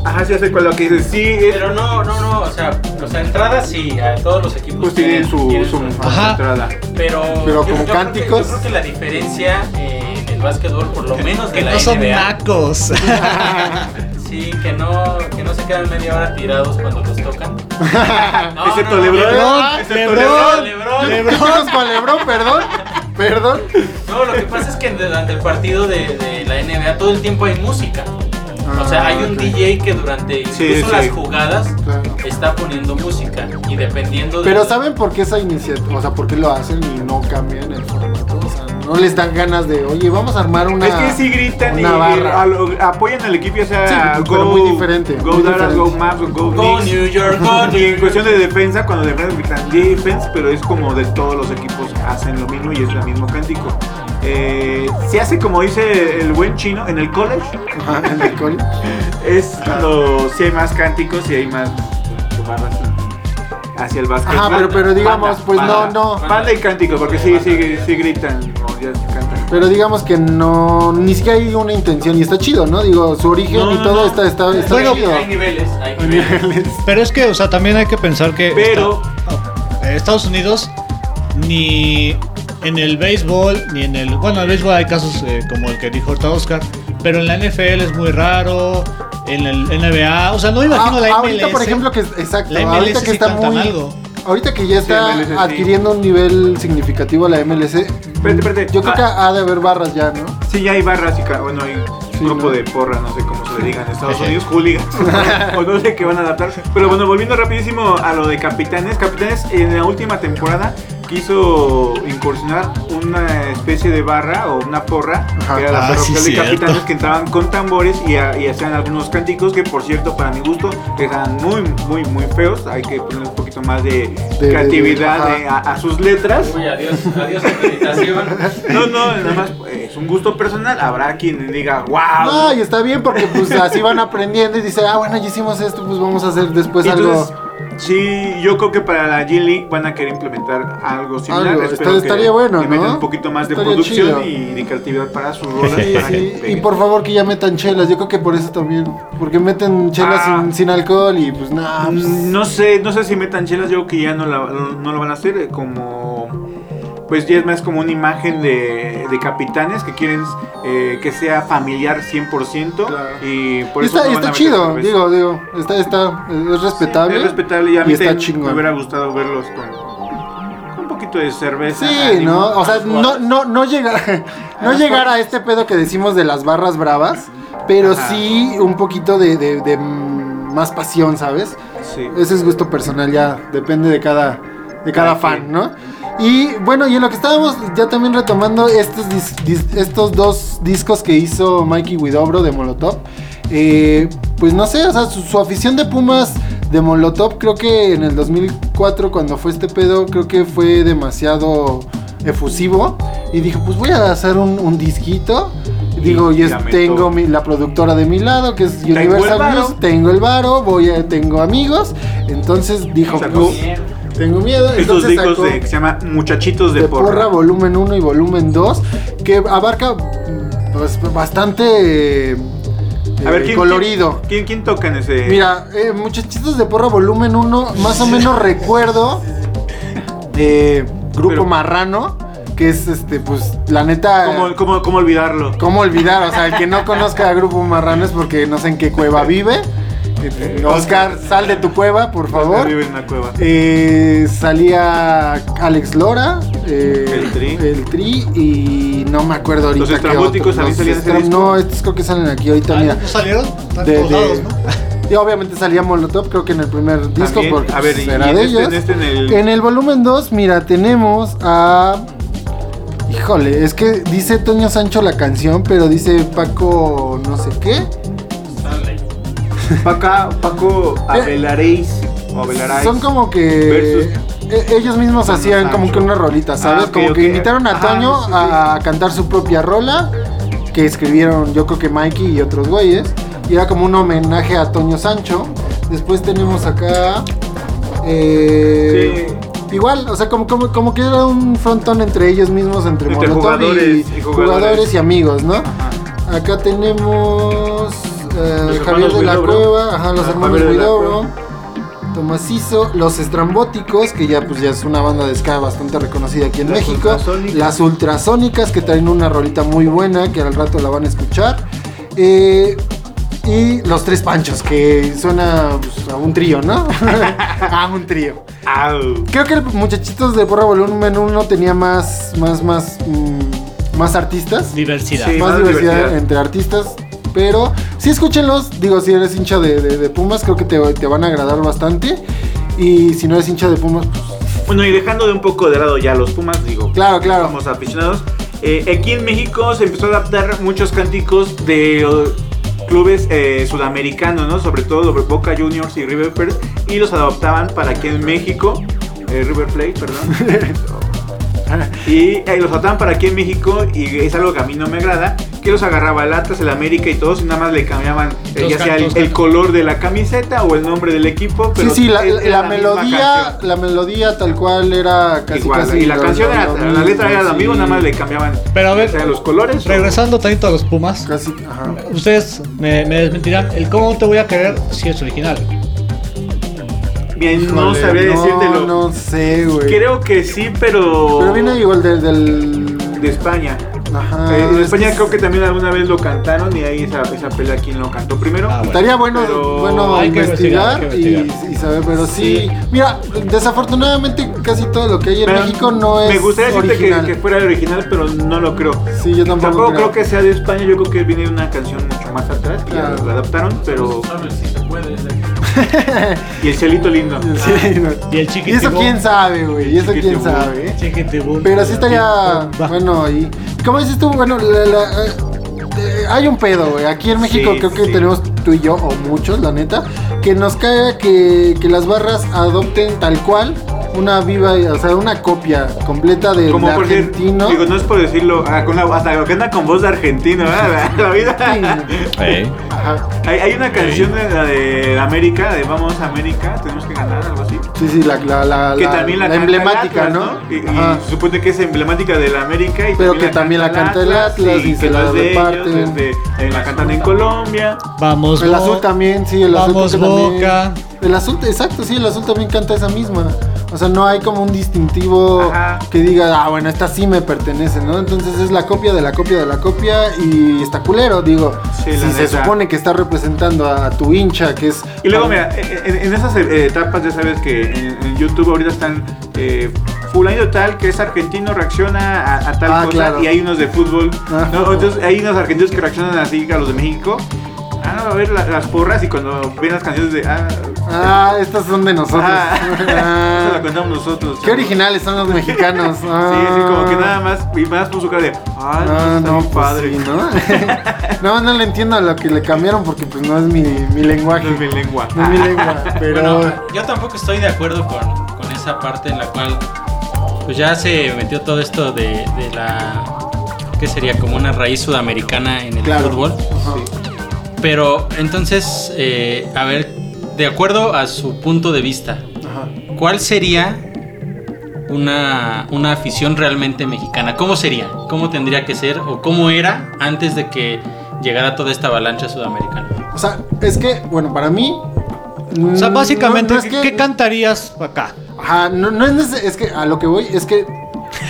Ajá, sí hace con lo que dices, sí, Pero no, no, no, o sea, o sea, entrada sí, a todos los equipos pues tienen su, tienen su Ajá. entrada. Pero, Pero yo- como yo creo que- cánticos. yo creo que la diferencia eh, en básquetbol, por lo menos de Que la no son NBA, nacos. sí, que no, que no se quedan media hora tirados cuando los tocan. No, Excepto no, no, LeBron. Lebrón, Lebrón, Lebrón. Lebrón. Lebrón, perdón. Perdón. No, lo que pasa es que durante el partido de, de la NBA todo el tiempo hay música. O sea, hay un Ah, ok. DJ que durante Sí, incluso sí. las jugadas Claro. está poniendo música y dependiendo de Pero ¿saben por qué esa iniciativa? O sea, ¿por qué lo hacen y no cambian el formato? O no les dan ganas de, oye, vamos a armar una. Es que sí gritan y, una y barra. a lo- apoyan al equipo, ya sea Sí, Go, pero muy diferente, Go muy Dallas, Go. Maps, Go, Go Knicks. New York, Go Y New en cuestión de defensa, cuando defensa gritan defense, pero es como de todos los equipos hacen lo mismo y es el mismo cántico. Eh, se hace como dice el buen chino en el college, Ajá, en el college. es cuando sí hay más cánticos y hay más barras hacia el básquet. Ajá, pero- pero digamos, pues, no, no. Banda y cántico, porque sí, sí, sí gritan, o ya cantan. Pero digamos que no, ni siquiera hay una intención y está chido, ¿no? Digo, su origen No, y todo no. está, está, está Bueno, chido. Hay niveles, hay niveles. Pero es que, o sea, también hay que pensar que Pero- esta- Estados Unidos ni en el béisbol ni en el bueno, en el béisbol hay casos eh, como el que dijo ahorita Oscar, pero en la NFL es muy raro, en el NBA, o sea, no me imagino Ah, la MLS. ahorita, por ejemplo, que exacto, la MLS ahorita que sí está muy algo. ahorita que ya Sí, está sí. adquiriendo un nivel significativo la MLS. Espérate, espérate. Yo creo que Ah. ha de haber barras ya, ¿no? Sí, ya hay barras y bueno, hay Sí, grupo ¿no? de porra, no sé cómo se le diga en Estados Unidos, hooligans, o no sé qué van a adaptar. Pero bueno, volviendo rapidísimo a lo de Capitanes, Capitanes en la última temporada quiso incursionar una especie de barra o una porra, Ajá. que era la Ah, parroquial sí, de. Capitanes que entraban con tambores y, a- y hacían algunos cánticos que por cierto para mi gusto eran muy, muy, muy feos. Hay que poner un poquito más de, de- creatividad de- a, a sus letras. Uy, adiós, adiós. No, no, nada más eh, es un gusto personal. Habrá quien diga, wow. No, y está bien porque pues así van aprendiendo y dicen, ah, bueno, ya hicimos esto, pues vamos a hacer después Entonces, algo. Sí, yo creo que para la G-League van a querer implementar algo similar. Algo, Espero que bueno, un poquito más de Estaría producción y de creatividad para sus rolas. Sí, para que sí, Y por favor que ya metan chelas, yo creo que por eso también. Porque meten chelas Ah. sin, sin alcohol y pues nada. pues, No sé, no sé si metan chelas, yo creo que ya no, la- no lo van a hacer eh, como... Pues ya es más como una imagen de, de capitanes que quieren eh, que sea familiar 100% Claro. y por y eso está, no y van está chido, digo, digo, está, está, es respetable. Es respetable y a mí y está chingón. me hubiera gustado verlos con, un poquito de cerveza. Sí, ánimo, ¿no? O sea, no, no, no llegar, no llegar a este pedo que decimos de las barras bravas, pero Ajá. sí un poquito de, de- de, más pasión, ¿sabes? Sí. Ese es gusto personal, ya depende de cada, de cada Cada fan, quien. ¿no? Y bueno, y en lo que estábamos ya también retomando estos, dis- dis- estos dos discos que hizo Mikey Widobro de Molotov, eh, pues no sé, o sea, su, su afición de Pumas de Molotov, creo que en el 2004 cuando fue este pedo, creo que fue demasiado efusivo y dijo, pues voy a hacer un, un disquito. Digo, y es- tengo mi- la productora de mi lado, que es Universal varo. Music, tengo el varo, voy a, tengo amigos. Entonces dijo, "Pues, tengo miedo. Estos discos de, que se llama Muchachitos de, de porra. volumen 1 y volumen 2, que abarca pues, bastante eh, A ver, ¿quién, colorido. ¿quién, quién toca en ese? Mira, eh, muchachitos de porra volumen 1, más o menos recuerdo de Grupo Pero- Marrano, que es este, pues la neta. ¿Cómo, cómo, cómo olvidarlo? ¿Cómo olvidar? O sea, el que no conozca a Grupo Marrano es porque no sé en qué cueva vive. Eh, Oscar, sal de tu cueva, por favor. Vive en una cueva. Eh, salía Alex Lora, eh, El Tri. el Tri y no me acuerdo ahorita. Los qué estrambóticos también Los salían ese disco. No, estos creo que salen aquí ahorita, Ah, mira. ¿no salieron? Están De- todos de- lados, ¿no? Y obviamente salía Molotov, creo que en el primer disco, También, porque a ver, pues, y era en de este- ellos. en este, en el- En el volumen 2, mira, tenemos a. Híjole, es que dice Toño Sancho la canción, pero dice Paco no sé qué. Paca, Paco Abelaréis. O Abelarais. Son como que Versus- e- ellos mismos hacían como que una rolita, ¿sabes? Ah, como que invitaron a Toño a cantar su propia rola que escribieron yo creo que Mikey y otros güeyes y era como un homenaje a Toño Sancho. Después tenemos acá eh, igual, o sea, como, como, como que era un frontón entre ellos mismos, entre, jugadores y, y jugadores. jugadores. y amigos, ¿no? Ajá. Acá tenemos eh, Los Javier de la. Cueva, ajá, los Ah, hermanos Huidobro. Cueva. Tomacizo, Los Estrambóticos, que ya pues ya es una banda de ska bastante reconocida aquí en Las México. Ultrasónicas. Las Ultrasónicas, que traen una rolita muy buena, que al rato la van a escuchar. Eh, y Los Tres Panchos, que suena pues, a un trío, ¿no? a un trío. Creo que el Muchachitos de Porra Volumen 1 tenía más, más, más, mm, más artistas Diversidad. Sí. más más diversidad, diversidad. entre artistas. Pero sí escúchenlos, digo, si eres hincha de, de- de Pumas, creo que te, te van a agradar bastante. Y si no eres hincha de Pumas, pues Bueno, y dejando de un poco de lado ya los Pumas, digo, claro, claro. somos aficionados. Eh, aquí en México se empezó a adaptar muchos cánticos de uh, clubes eh, sudamericanos, ¿no? Sobre todo Boca Juniors y River Plate, y los adoptaban para aquí en México. eh, River Plate, perdón. y eh, los adoptaban para aquí en México y es algo que a mí no me agrada. Que los agarraba el Atlas, el América y todos y nada más le cambiaban eh, ya sea el, color de la camiseta o el nombre del equipo. Sí, Pero sí, la, es- la- la misma melodía, la melodía tal cual era casi Igual, casi y la lo- canción lo- era, lo la letra era lo sí. mismo, nada más le cambiaban Pero a ver, o sea, los colores. o- Regresando tantito a los Pumas. Casi, ajá. Ustedes me, me desmentirán. El cómo te voy a querer si es original. Bien, no sabría no, decírtelo. No sé, güey. Creo que sí, pero. Pero viene igual del. del... de España. Ajá. Eh, en es España que creo que también alguna vez lo cantaron y ahí esa, esa pelea quién lo cantó primero. Ah, bueno. Estaría bueno, Pero bueno hay que investigar, investigar, hay que y, investigar. y saber, pero sí. Mira, desafortunadamente casi todo lo que hay en Pero México no es Me gustaría decirte que, fuera el original, pero no lo creo. Sí, yo tampoco, Tampoco creo que sea de España, yo creo que viene de una canción mucho más atrás, que ya lo adaptaron, pero. ¿Sabes si se puede? Y el cielito lindo. Sí, no. Y el Y eso quién sabe, güey. Y eso quién sabe. ¿eh? Pero sí estaría. Bueno, ahí. ¿Cómo dices tú? Bueno, la- la- eh, hay un pedo, güey. Aquí en México Sí, creo que sí. tenemos tú y yo, o muchos, la neta, que nos cae que, que las barras adopten tal cual una viva, o sea, una copia completa de, Como decir, argentino. digo, no es por decirlo, ah, con la- hasta que anda con voz de argentino, ¿verdad? La, la vida. Ajá. Hay, hay una canción de la de América, de Vamos a América, tenemos que ganar, algo así. Sí, sí, la, la, la, Que la- también la, la canta emblemática, ¿no? Y, y se supone que es emblemática de la América. Y Pero que también la canta el Atlas y que se la es de ellos, reparten. es de- eh, la cantan en Colombia. Vamos, El azul también, sí, el azul también- Boca. El azul, exacto, sí, el azul también canta esa misma. O sea, no hay como un distintivo Ajá. que diga, ah, bueno, esta sí me pertenece, ¿no? Entonces es la copia de la copia de la copia y está culero, digo. Sí, si se supone que está representando a tu hincha, que es. Y luego, mira, eh, en, en esas eh, etapas ya sabes que en, en YouTube ahorita están eh, fulanito tal que es argentino reacciona a, a tal Ah, cosa claro. y hay unos de fútbol. Ah. ¿no? Entonces hay unos argentinos que reaccionan así a los de México. Ah, a ver la- las porras y cuando ven las canciones de... Ah, Ah, estas son de nosotros. ah, Ah. la contamos nosotros. Qué originales son los mexicanos. Sí, sí, como que Ah. nada más, y más con su cara de... Ah, Ah, está no, pues padre. sí, ¿no? no, no le entiendo a lo que le cambiaron porque pues no es mi, mi lenguaje. No es mi lengua. No es mi lengua, pero... Bueno, yo tampoco estoy de acuerdo con, con esa parte en la cual pues ya se metió todo esto de, de la que sería como una raíz sudamericana en el Claro. fútbol. Ajá. Pero entonces, eh, a ver, de acuerdo a su punto de vista, Ajá. ¿cuál sería una, una afición realmente mexicana? ¿Cómo sería? ¿Cómo tendría que ser? ¿O cómo era antes de que llegara toda esta avalancha sudamericana? O sea, es que, bueno, para mí. O sea, básicamente, no, no es ¿qué, que- qué cantarías acá? Ajá, no, no es, es que a lo que voy es que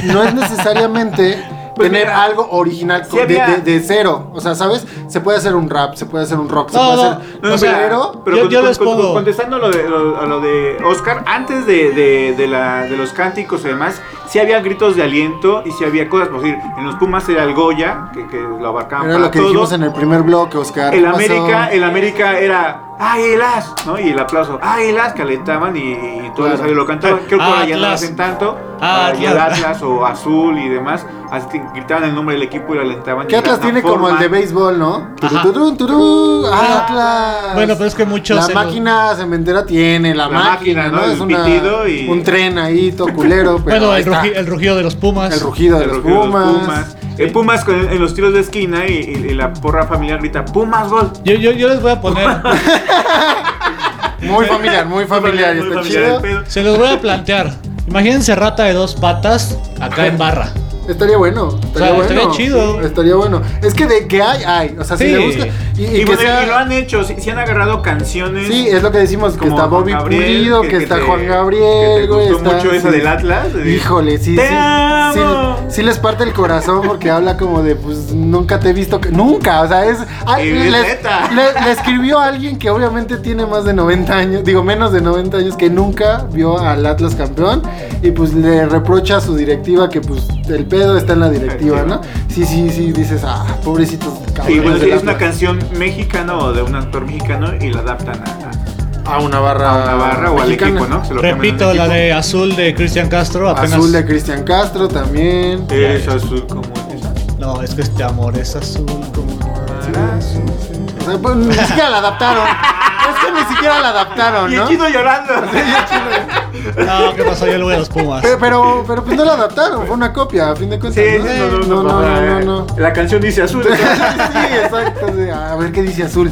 no es necesariamente tener mira, algo original sí de, había- de- de cero. O sea, ¿sabes? Se puede hacer un rap, se puede hacer un rock, se No, puede no, hacer. No, o sea, pero- pero yo- con- yo con- les con- pongo- contestando lo de, lo, a lo de Oscar, antes de, de, de la, de los cánticos y demás, sí había gritos de aliento y sí había cosas, por decir, en los Pumas era el Goya, que, que lo abarcaban Era para lo que todo. dijimos en el primer bloque, Oscar. el. América, el América era Águilas, ¿no? Y el aplauso, Águilas, que alentaban y, y todo Claro. el lo cantaban. Creo que ahora ya no lo hacen tanto. Ah, el Atlas. Atlas o Azul y demás, así que gritaban el nombre del equipo y lo alentaban. Que y Atlas la tiene como el de béisbol, ¿no? Atlas. Bueno, pero es que muchos La se lo- máquina cementera tiene, la, La máquina, máquina, ¿no? ¿no? Es El una, pitido y- un tren ahí, todo culero. Pero Bueno, el, está. rugi- el rugido de los Pumas. El rugido de El los rugido de los Pumas. El Pumas con- en los tiros de esquina y, y- y la porra familiar grita Pumas gol. Yo, yo, yo les voy a poner, Muy familiar, muy familiar. Muy chido. se los voy a plantear. Imagínense rata de dos patas acá en barra. Estaría bueno. Estaría O sea, bueno. estaría chido. Estaría bueno. Es que de que hay, hay. O sea, si Sí. le buscas. Y, y Y, que bueno, sea. y lo han hecho, si, si han agarrado canciones. Sí, es lo que decimos, que como está Bobby Gabriel, Pulido, que, está te- Juan que Gabriel, te güey. gustó está- mucho esa sí. del Atlas. de- Híjole, sí, ¡Te sí, amo! sí. sí les parte el corazón porque habla como de, pues, nunca te he visto. que- Nunca, o sea, es. ay, Y es le, neta. le- le escribió a alguien que obviamente tiene más de 90 años, digo, menos de 90 años, que nunca vio al Atlas campeón. Y pues le reprocha a su directiva que, pues, el pedo está en la directiva, ¿no? Sí, sí, sí, dices, ah, pobrecitos cabrones. Y bueno, del es una Atlas". canción mexicana o de un actor mexicano y la adaptan a, A una barra. a una barra o al equipo, ¿no? Se lo cambian Repito, la de azul de Cristian Castro. Apenas, Azul de Cristian Castro también. Es azul como el No, es que este amor es azul como O sea, pues, ni siquiera la adaptaron. Siquiera la adaptaron, Y el ¿no? chino llorando. No, ¿qué pasó? Yo le voy a los Pumas. Pero, pero, pero pues no la adaptaron, fue una copia, a fin de cuentas. Sí, ¿no? sí, no, no, no, no, no, no. La canción dice azul. Sí, exacto. sí, A ver qué dice azul.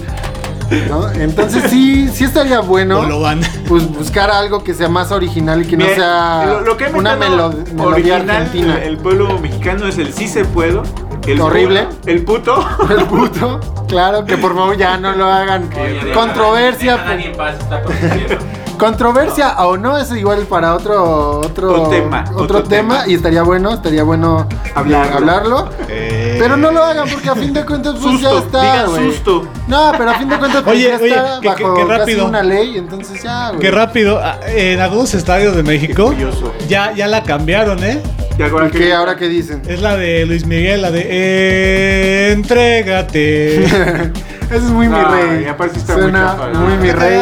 ¿no? Entonces sí, sí estaría bueno. O lo van. Pues buscar algo que sea más original y que no sea lo, lo que una melo- melodía original argentina. El, el pueblo mexicano es el sí se puedo. El Horrible. puto, El puto. El puto, claro, que por favor ya no lo hagan. Oye, Controversia, deja a nadie en paz, está produciendo. controversia o no, es igual para otro otro, Otro tema, otro, otro tema, tema. y estaría bueno, estaría bueno Hablarlo. hablarlo. Eh, Pero no lo hagan porque a fin de cuentas pues ya Susto, está, digan güey. susto. No, pero a fin de cuentas pues Oye, ya oye, está que- que- bajo que casi rápido. una ley, entonces ya, güey. Qué rápido. ah, En algunos estadios de México curioso. ya, ya la cambiaron, ¿eh? Y ahora ¿Y qué ahora qué dicen? Es la de Luis Miguel, la de Entrégate. Ese es muy mi No, rey. y aparte está muy Suena chafa, ¿no? muy mi rey.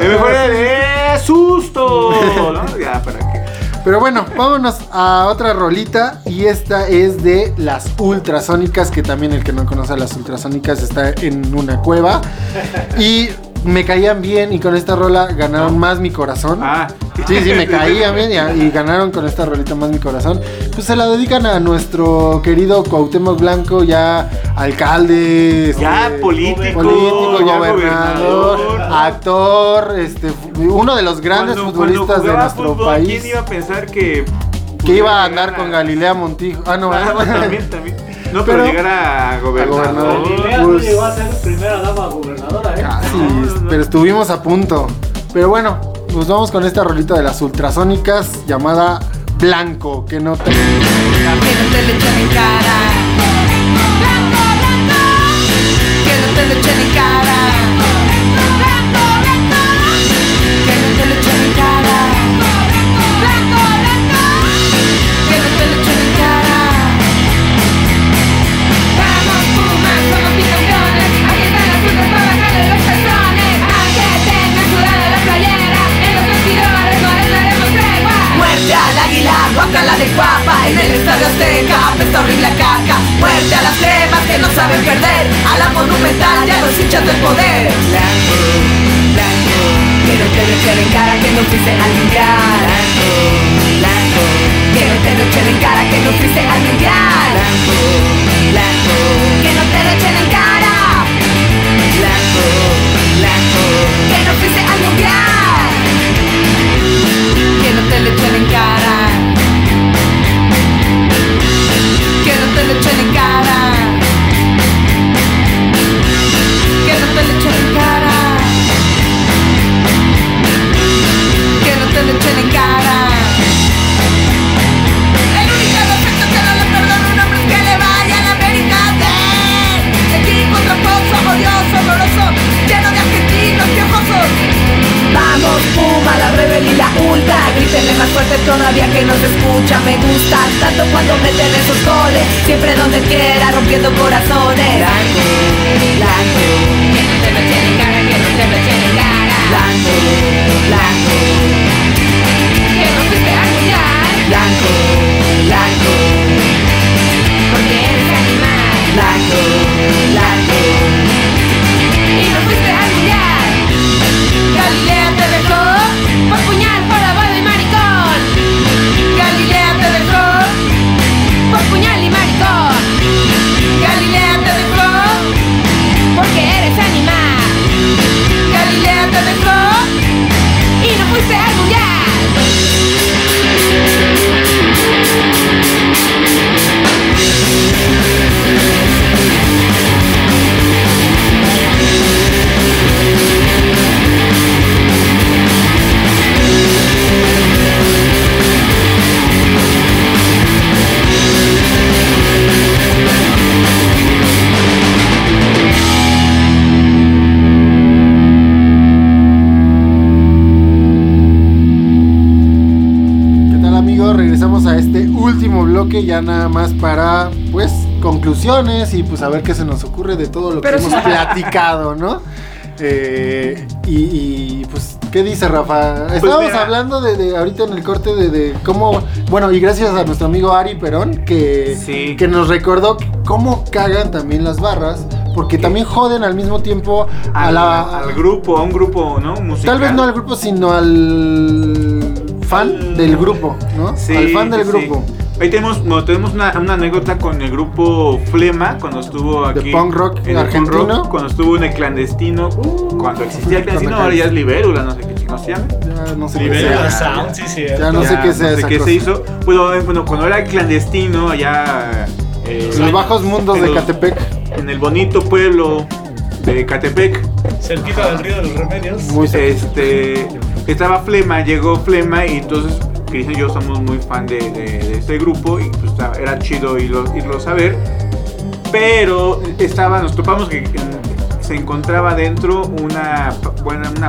El mejor de susto. ¿no? Ya, para qué. Pero bueno, vámonos a otra rolita y esta es de las ultrasónicas, que también el que no conoce a las ultrasónicas está en una cueva. Y me caían bien y con esta rola ganaron más mi corazón. Ah. Sí, sí, me caían bien y, y ganaron con esta rolita más mi corazón. Pues se la dedican a nuestro querido Cuauhtémoc Blanco, ya alcalde, Ya este, político, político, ya gobernador, gobernador. actor, este, uno de los grandes Cuando- cuando futbolistas de nuestro fútbol, país. ¿Quién iba a pensar que. Que iba a andar con Galilea Montijo. Ah, no, Ah, también, también. No, pero, Pero- llegar a gobernador. gobernador. Galilea Pues- no llegó a ser primera dama gobernadora, ¿eh? Casi, No, no, no. pero estuvimos a punto. Pero bueno, nos vamos con esta rolita de las ultrasónicas llamada Blanco, que no te... que no te le echen en cara. Nada más para pues conclusiones y pues a ver qué se nos ocurre de todo lo Pero que sí. hemos platicado, ¿no? Eh, y, y, pues ¿Qué dice Rafa? Estábamos Pues mira. hablando de, de ahorita en el corte de, de cómo, bueno, y gracias a nuestro amigo Ari Perón que, Sí. que nos recordó cómo cagan también las barras, porque también joden al mismo tiempo a al, la al grupo, a un grupo, ¿no? Musical. Tal vez no al grupo, sino al fan Al- del grupo, ¿no? Sí, al fan del sí, grupo. sí. Ahí tenemos, bueno, tenemos una, una anécdota con el grupo Flema cuando estuvo De aquí. punk rock en el argentino. cuando estuvo en el clandestino. cuando existía el clandestino, ahora ya es Libélula, no sé qué chicos se llama. Ya no sé qué sea. Sound, sí, sí. Ya no sé qué sea no sé esa qué cosa. se hizo. Bueno, eh, bueno, cuando era clandestino, allá. eh, Los bajos mundos en de los- Catepec. En el bonito pueblo de Catepec. Cerquita del río de los remedios. Muy cerca. este estaba Flema, llegó Flema y entonces Cristian y yo somos muy fan de, de- de este grupo y pues era chido irlo, irlo a ver. Pero estaba, nos topamos que se encontraba dentro una buena, una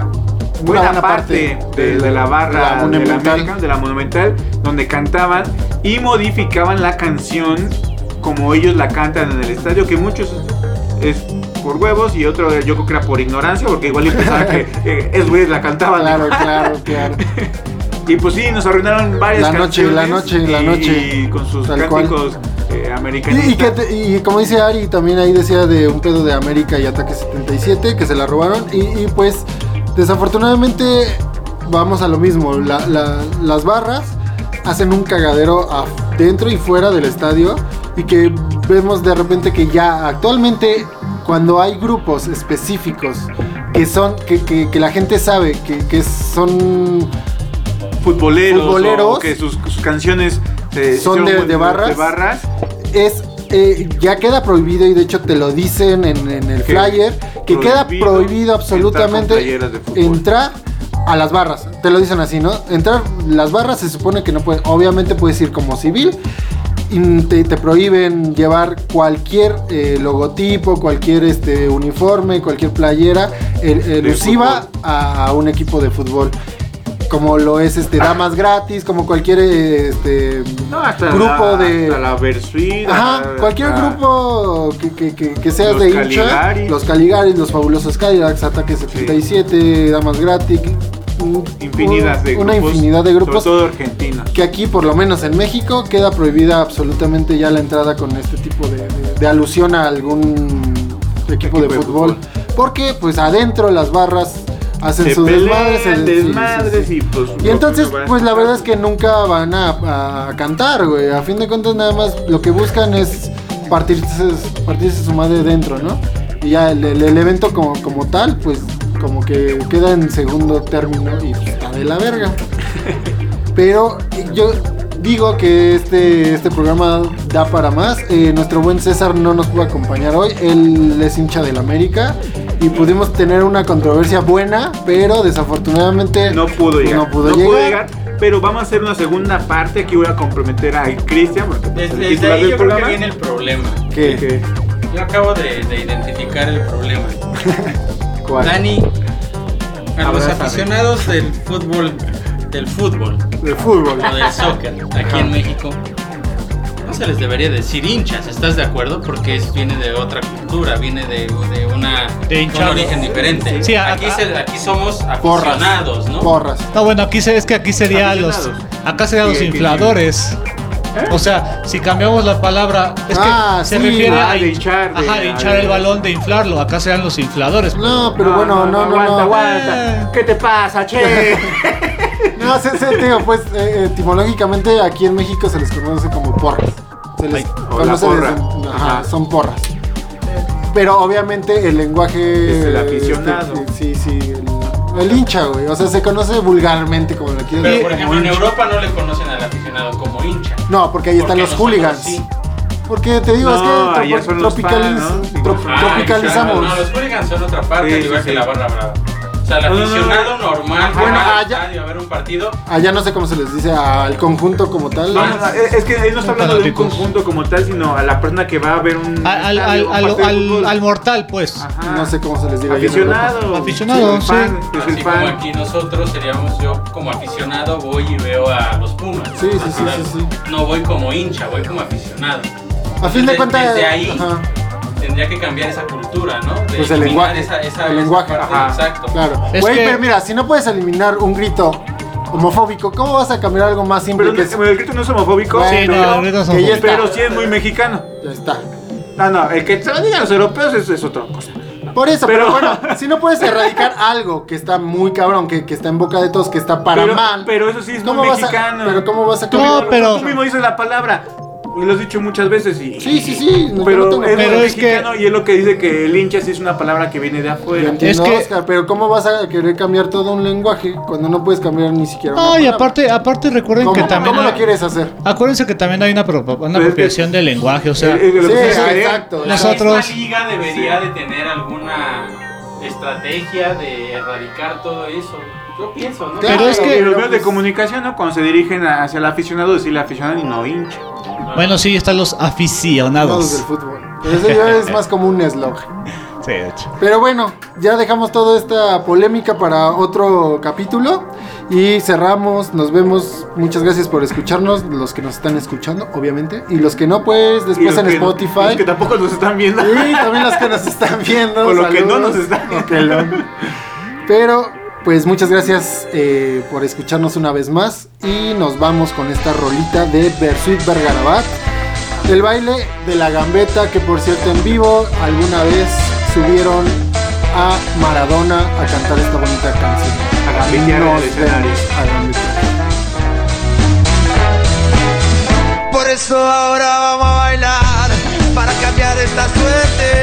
buena buena parte, parte de, de la barra de la de la. American, de la Monumental, donde cantaban y modificaban la canción como ellos la cantan en el estadio, que muchos es por huevos y otro yo creo que era por ignorancia, porque igual yo pensaba que eh, es güeyes la cantaban. Claro, claro, claro. Y pues sí, nos arruinaron varias La noche, la noche, la noche, Y con sus cánticos eh, Y, y, que te- y como dice Ari, también ahí decía de un pedo de América y Ataque 77, que se la robaron. Y, y, pues, desafortunadamente, vamos a lo mismo. la- la- las barras hacen un cagadero dentro y fuera del estadio. Y que vemos de repente que ya actualmente, cuando hay grupos específicos que son, que, que- que la gente sabe que, que son futboleros, futboleros. o que sus, sus canciones eh, Son de- de barras. de barras. es eh, ya queda prohibido y de hecho te lo dicen en, en el Que flyer que queda prohibido entrar absolutamente entrar a las barras. Te lo dicen así, ¿no? Entrar las barras se supone que no puede, obviamente puedes ir como civil y te, te prohíben llevar cualquier eh, logotipo, cualquier este uniforme, cualquier playera elusiva a un equipo de fútbol. Como lo es este damas gratis, como cualquier este No, hasta grupo la, de hasta la Versuit, Ajá, hasta- cualquier grupo que, que, que, que seas Los de hincha, Caligaris. los Caligaris, los fabulosos Cadillacs, Ataque 77, Damas Gratis, un- Infinidad de una grupos. infinidad de grupos Sobre todo que aquí, por lo menos en México, queda prohibida absolutamente ya la entrada con este tipo de, de- de alusión a algún equipo, de, de fútbol. Porque pues adentro las barras hacen Se sus pelean, desmadres. se- sí, sí, desmadres sí. y pues... Y entonces, pues la verdad es que nunca van a, a cantar, güey. A fin de cuentas, nada más lo que buscan es partirse, partirse su madre dentro, ¿no? Y ya el, el- el evento como, como tal, pues como que queda en segundo término y está de la verga. Pero yo digo que este, este programa da para más. Eh, nuestro buen César no nos pudo acompañar hoy. Él es hincha del América. Y pudimos tener una controversia buena, pero desafortunadamente No pudo llegar. No pudo llegar. Pero vamos a hacer una segunda parte. Aquí voy a comprometer a Cristian. Pues, Desde, el desde ahí del yo creo que viene el problema. ¿Qué? que- Yo acabo de, de identificar el problema. ¿Cuál? Dani, a los aficionados del fútbol, del fútbol De fútbol. o del soccer aquí en México, se les debería decir hinchas, ¿estás de acuerdo? Porque es- viene de otra cultura, viene de, de una, De un origen diferente. Sí, aquí, se- aquí somos Porras. aficionados, ¿no? Porras. No, bueno, aquí se, es que aquí sería los. Acá serían los Sí, infladores. O sea, si cambiamos la palabra, es que Ah, se sí. refiere Ah, a de hinchar, de- ajá, de hinchar el balón, de inflarlo. Acá serían los infladores. No, pero bueno, no, no, aguanta, no. aguanta. ¿Qué te pasa, che? No, se- te digo, pues eh, etimológicamente aquí en México se les conoce como porras. Se les Ay, o conoce la porra. desde- ajá, Ajá. son porras. Pero obviamente el lenguaje. Es el aficionado. este, sí, sí, el, el hincha, güey. O sea, se conoce vulgarmente como lo quieras Pero por ejemplo en Europa no le conocen al aficionado como hincha. No, porque ahí están Porque los nosotros hooligans. sí. Porque te digo, No, es que tropo- son los tropicaliz- fans, ¿no? tro- Ah, tropicalizamos. No, los hooligans son otra parte, Sí, al igual sí, que sí. la barra brava. O sea, el No, no, no, aficionado normal que Bueno, va al allá- estadio a ver un partido, Allá no sé cómo se les dice al conjunto como tal. No, no, no, es es que él no está hablando de un Fanáticos. conjunto como tal, sino a la persona que va a ver un. Al, al, estadio, un al, partido de al- fútbol. al mortal, pues. Ajá. No sé cómo se les diga. allá en Europa. Aficionado. Aficionado, fan, sí. El así como fan. aquí nosotros seríamos yo como aficionado voy y veo a los Pumas. Sí, sí, sí, sí, sí. No voy como hincha, voy como aficionado. A fin de Desde- cuentas. Desde ahí ajá. tendría que cambiar esa cultura ¿no? De Pues el lenguaje, esa- esa- el lenguaje. parte, Ajá. Exacto. Claro. Es Güey, que- pero mira, si no puedes eliminar un grito homofóbico, ¿cómo vas a cambiar algo más simple Pero que es- el grito no es homofóbico. Bueno, Sí, no, el grito es homofóbico. está. Pero sí es muy mexicano. Ya está. No, no, el que se lo digan los europeos es, es otra cosa. Por eso, pero, Pero- bueno, si no puedes erradicar algo que está muy cabrón, que, que está en boca de todos, que está para pero, mal. pero eso sí es ¿cómo muy vas a- mexicano. pero ¿cómo vas a No, pero- Tú mismo dices la palabra. Y lo has dicho muchas veces y... Sí, sí, sí, no, pero no tengo- es Pero es que- y es lo que dice que el hincha sí es una palabra que viene de afuera. entiendo, Es que- Oscar, pero ¿cómo vas a querer cambiar todo un lenguaje cuando no puedes cambiar ni siquiera una No, y palabra? aparte, aparte recuerden ¿Cómo, que también. ¿cómo hay- lo quieres hacer? Acuérdense que también hay una, pro- una Pero es que- apropiación del lenguaje, o sea. Sí, exacto. La Nosotros- misma liga debería de tener alguna estrategia de erradicar todo eso. Yo pienso, ¿no? Claro, Pero es que- Y los medios de comunicación, ¿no? Cuando se dirigen hacia el aficionado, decirle aficionado y no hincha. Bueno, sí, están los Todos del aficionados. fútbol. Pero eso ya es más como un eslogan. Sí, de hecho. Pero bueno, ya dejamos toda esta polémica para otro capítulo y cerramos. Nos vemos. Muchas gracias por escucharnos, los que nos están escuchando, obviamente. Y los que no, pues después los en que- Spotify. Los que tampoco nos están viendo. Y también los que nos están viendo. O los que no nos están viendo. Pero, pues muchas gracias eh, por escucharnos una vez más. Y nos vamos con esta rolita de Bersuit Bergarabat. El baile de la gambeta, que por cierto en vivo alguna vez subieron a Maradona a cantar esta bonita canción. A gambetear el escenario. vemos a gambetear. Por eso ahora vamos a bailar para cambiar esta suerte.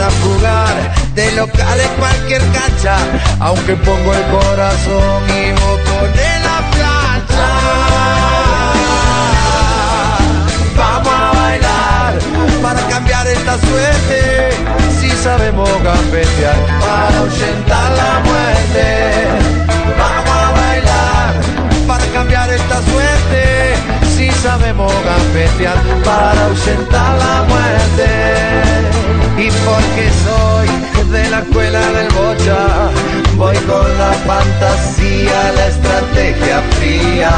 para jugar de local en cualquier cancha, aunque pongo el corazón y vos pones la plancha. Vamos a bailar para cambiar esta suerte, si sabemos gambetear para ahuyentar la muerte. Vamos a bailar para cambiar esta suerte, si sabemos gambetear para ahuyentar la muerte. Y porque soy de la escuela del bocha, voy con la fantasía, la estrategia fría.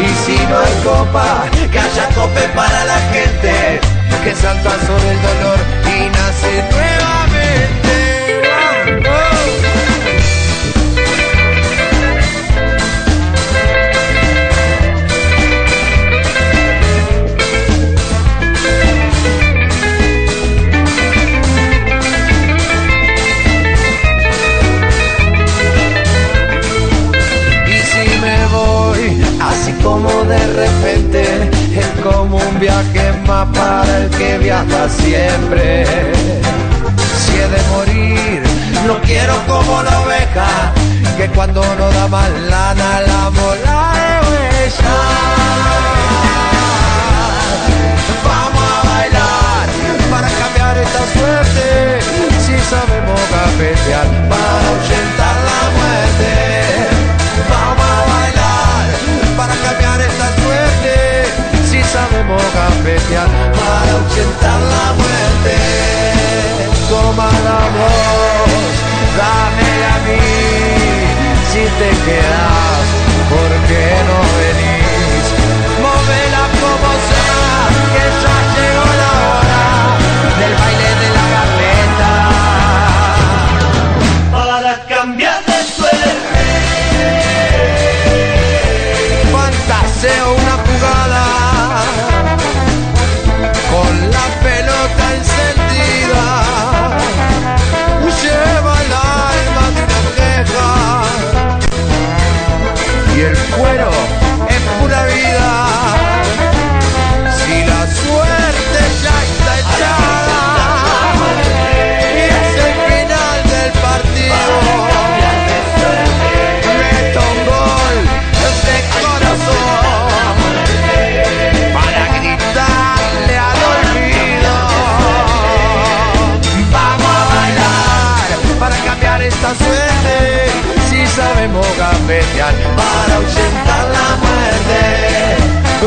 Y si no hay copa, que haya cope para la gente, que salta sobre el dolor y nace nuevamente. Como de repente, es como un viaje más para el que viaja siempre. Si he de morir, no quiero como la oveja, que cuando no da más lana la mola de huella. Ahuyentar la muerte. Toma la voz, dámela a mí. Si te quedas, para ahuyentar la muerte.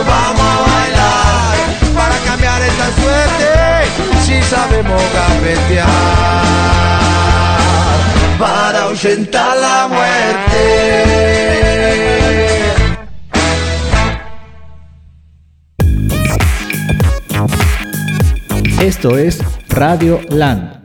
Vamos a bailar para cambiar esta suerte si sabemos gambetear para ahuyentar la muerte. Esto es Radio Land.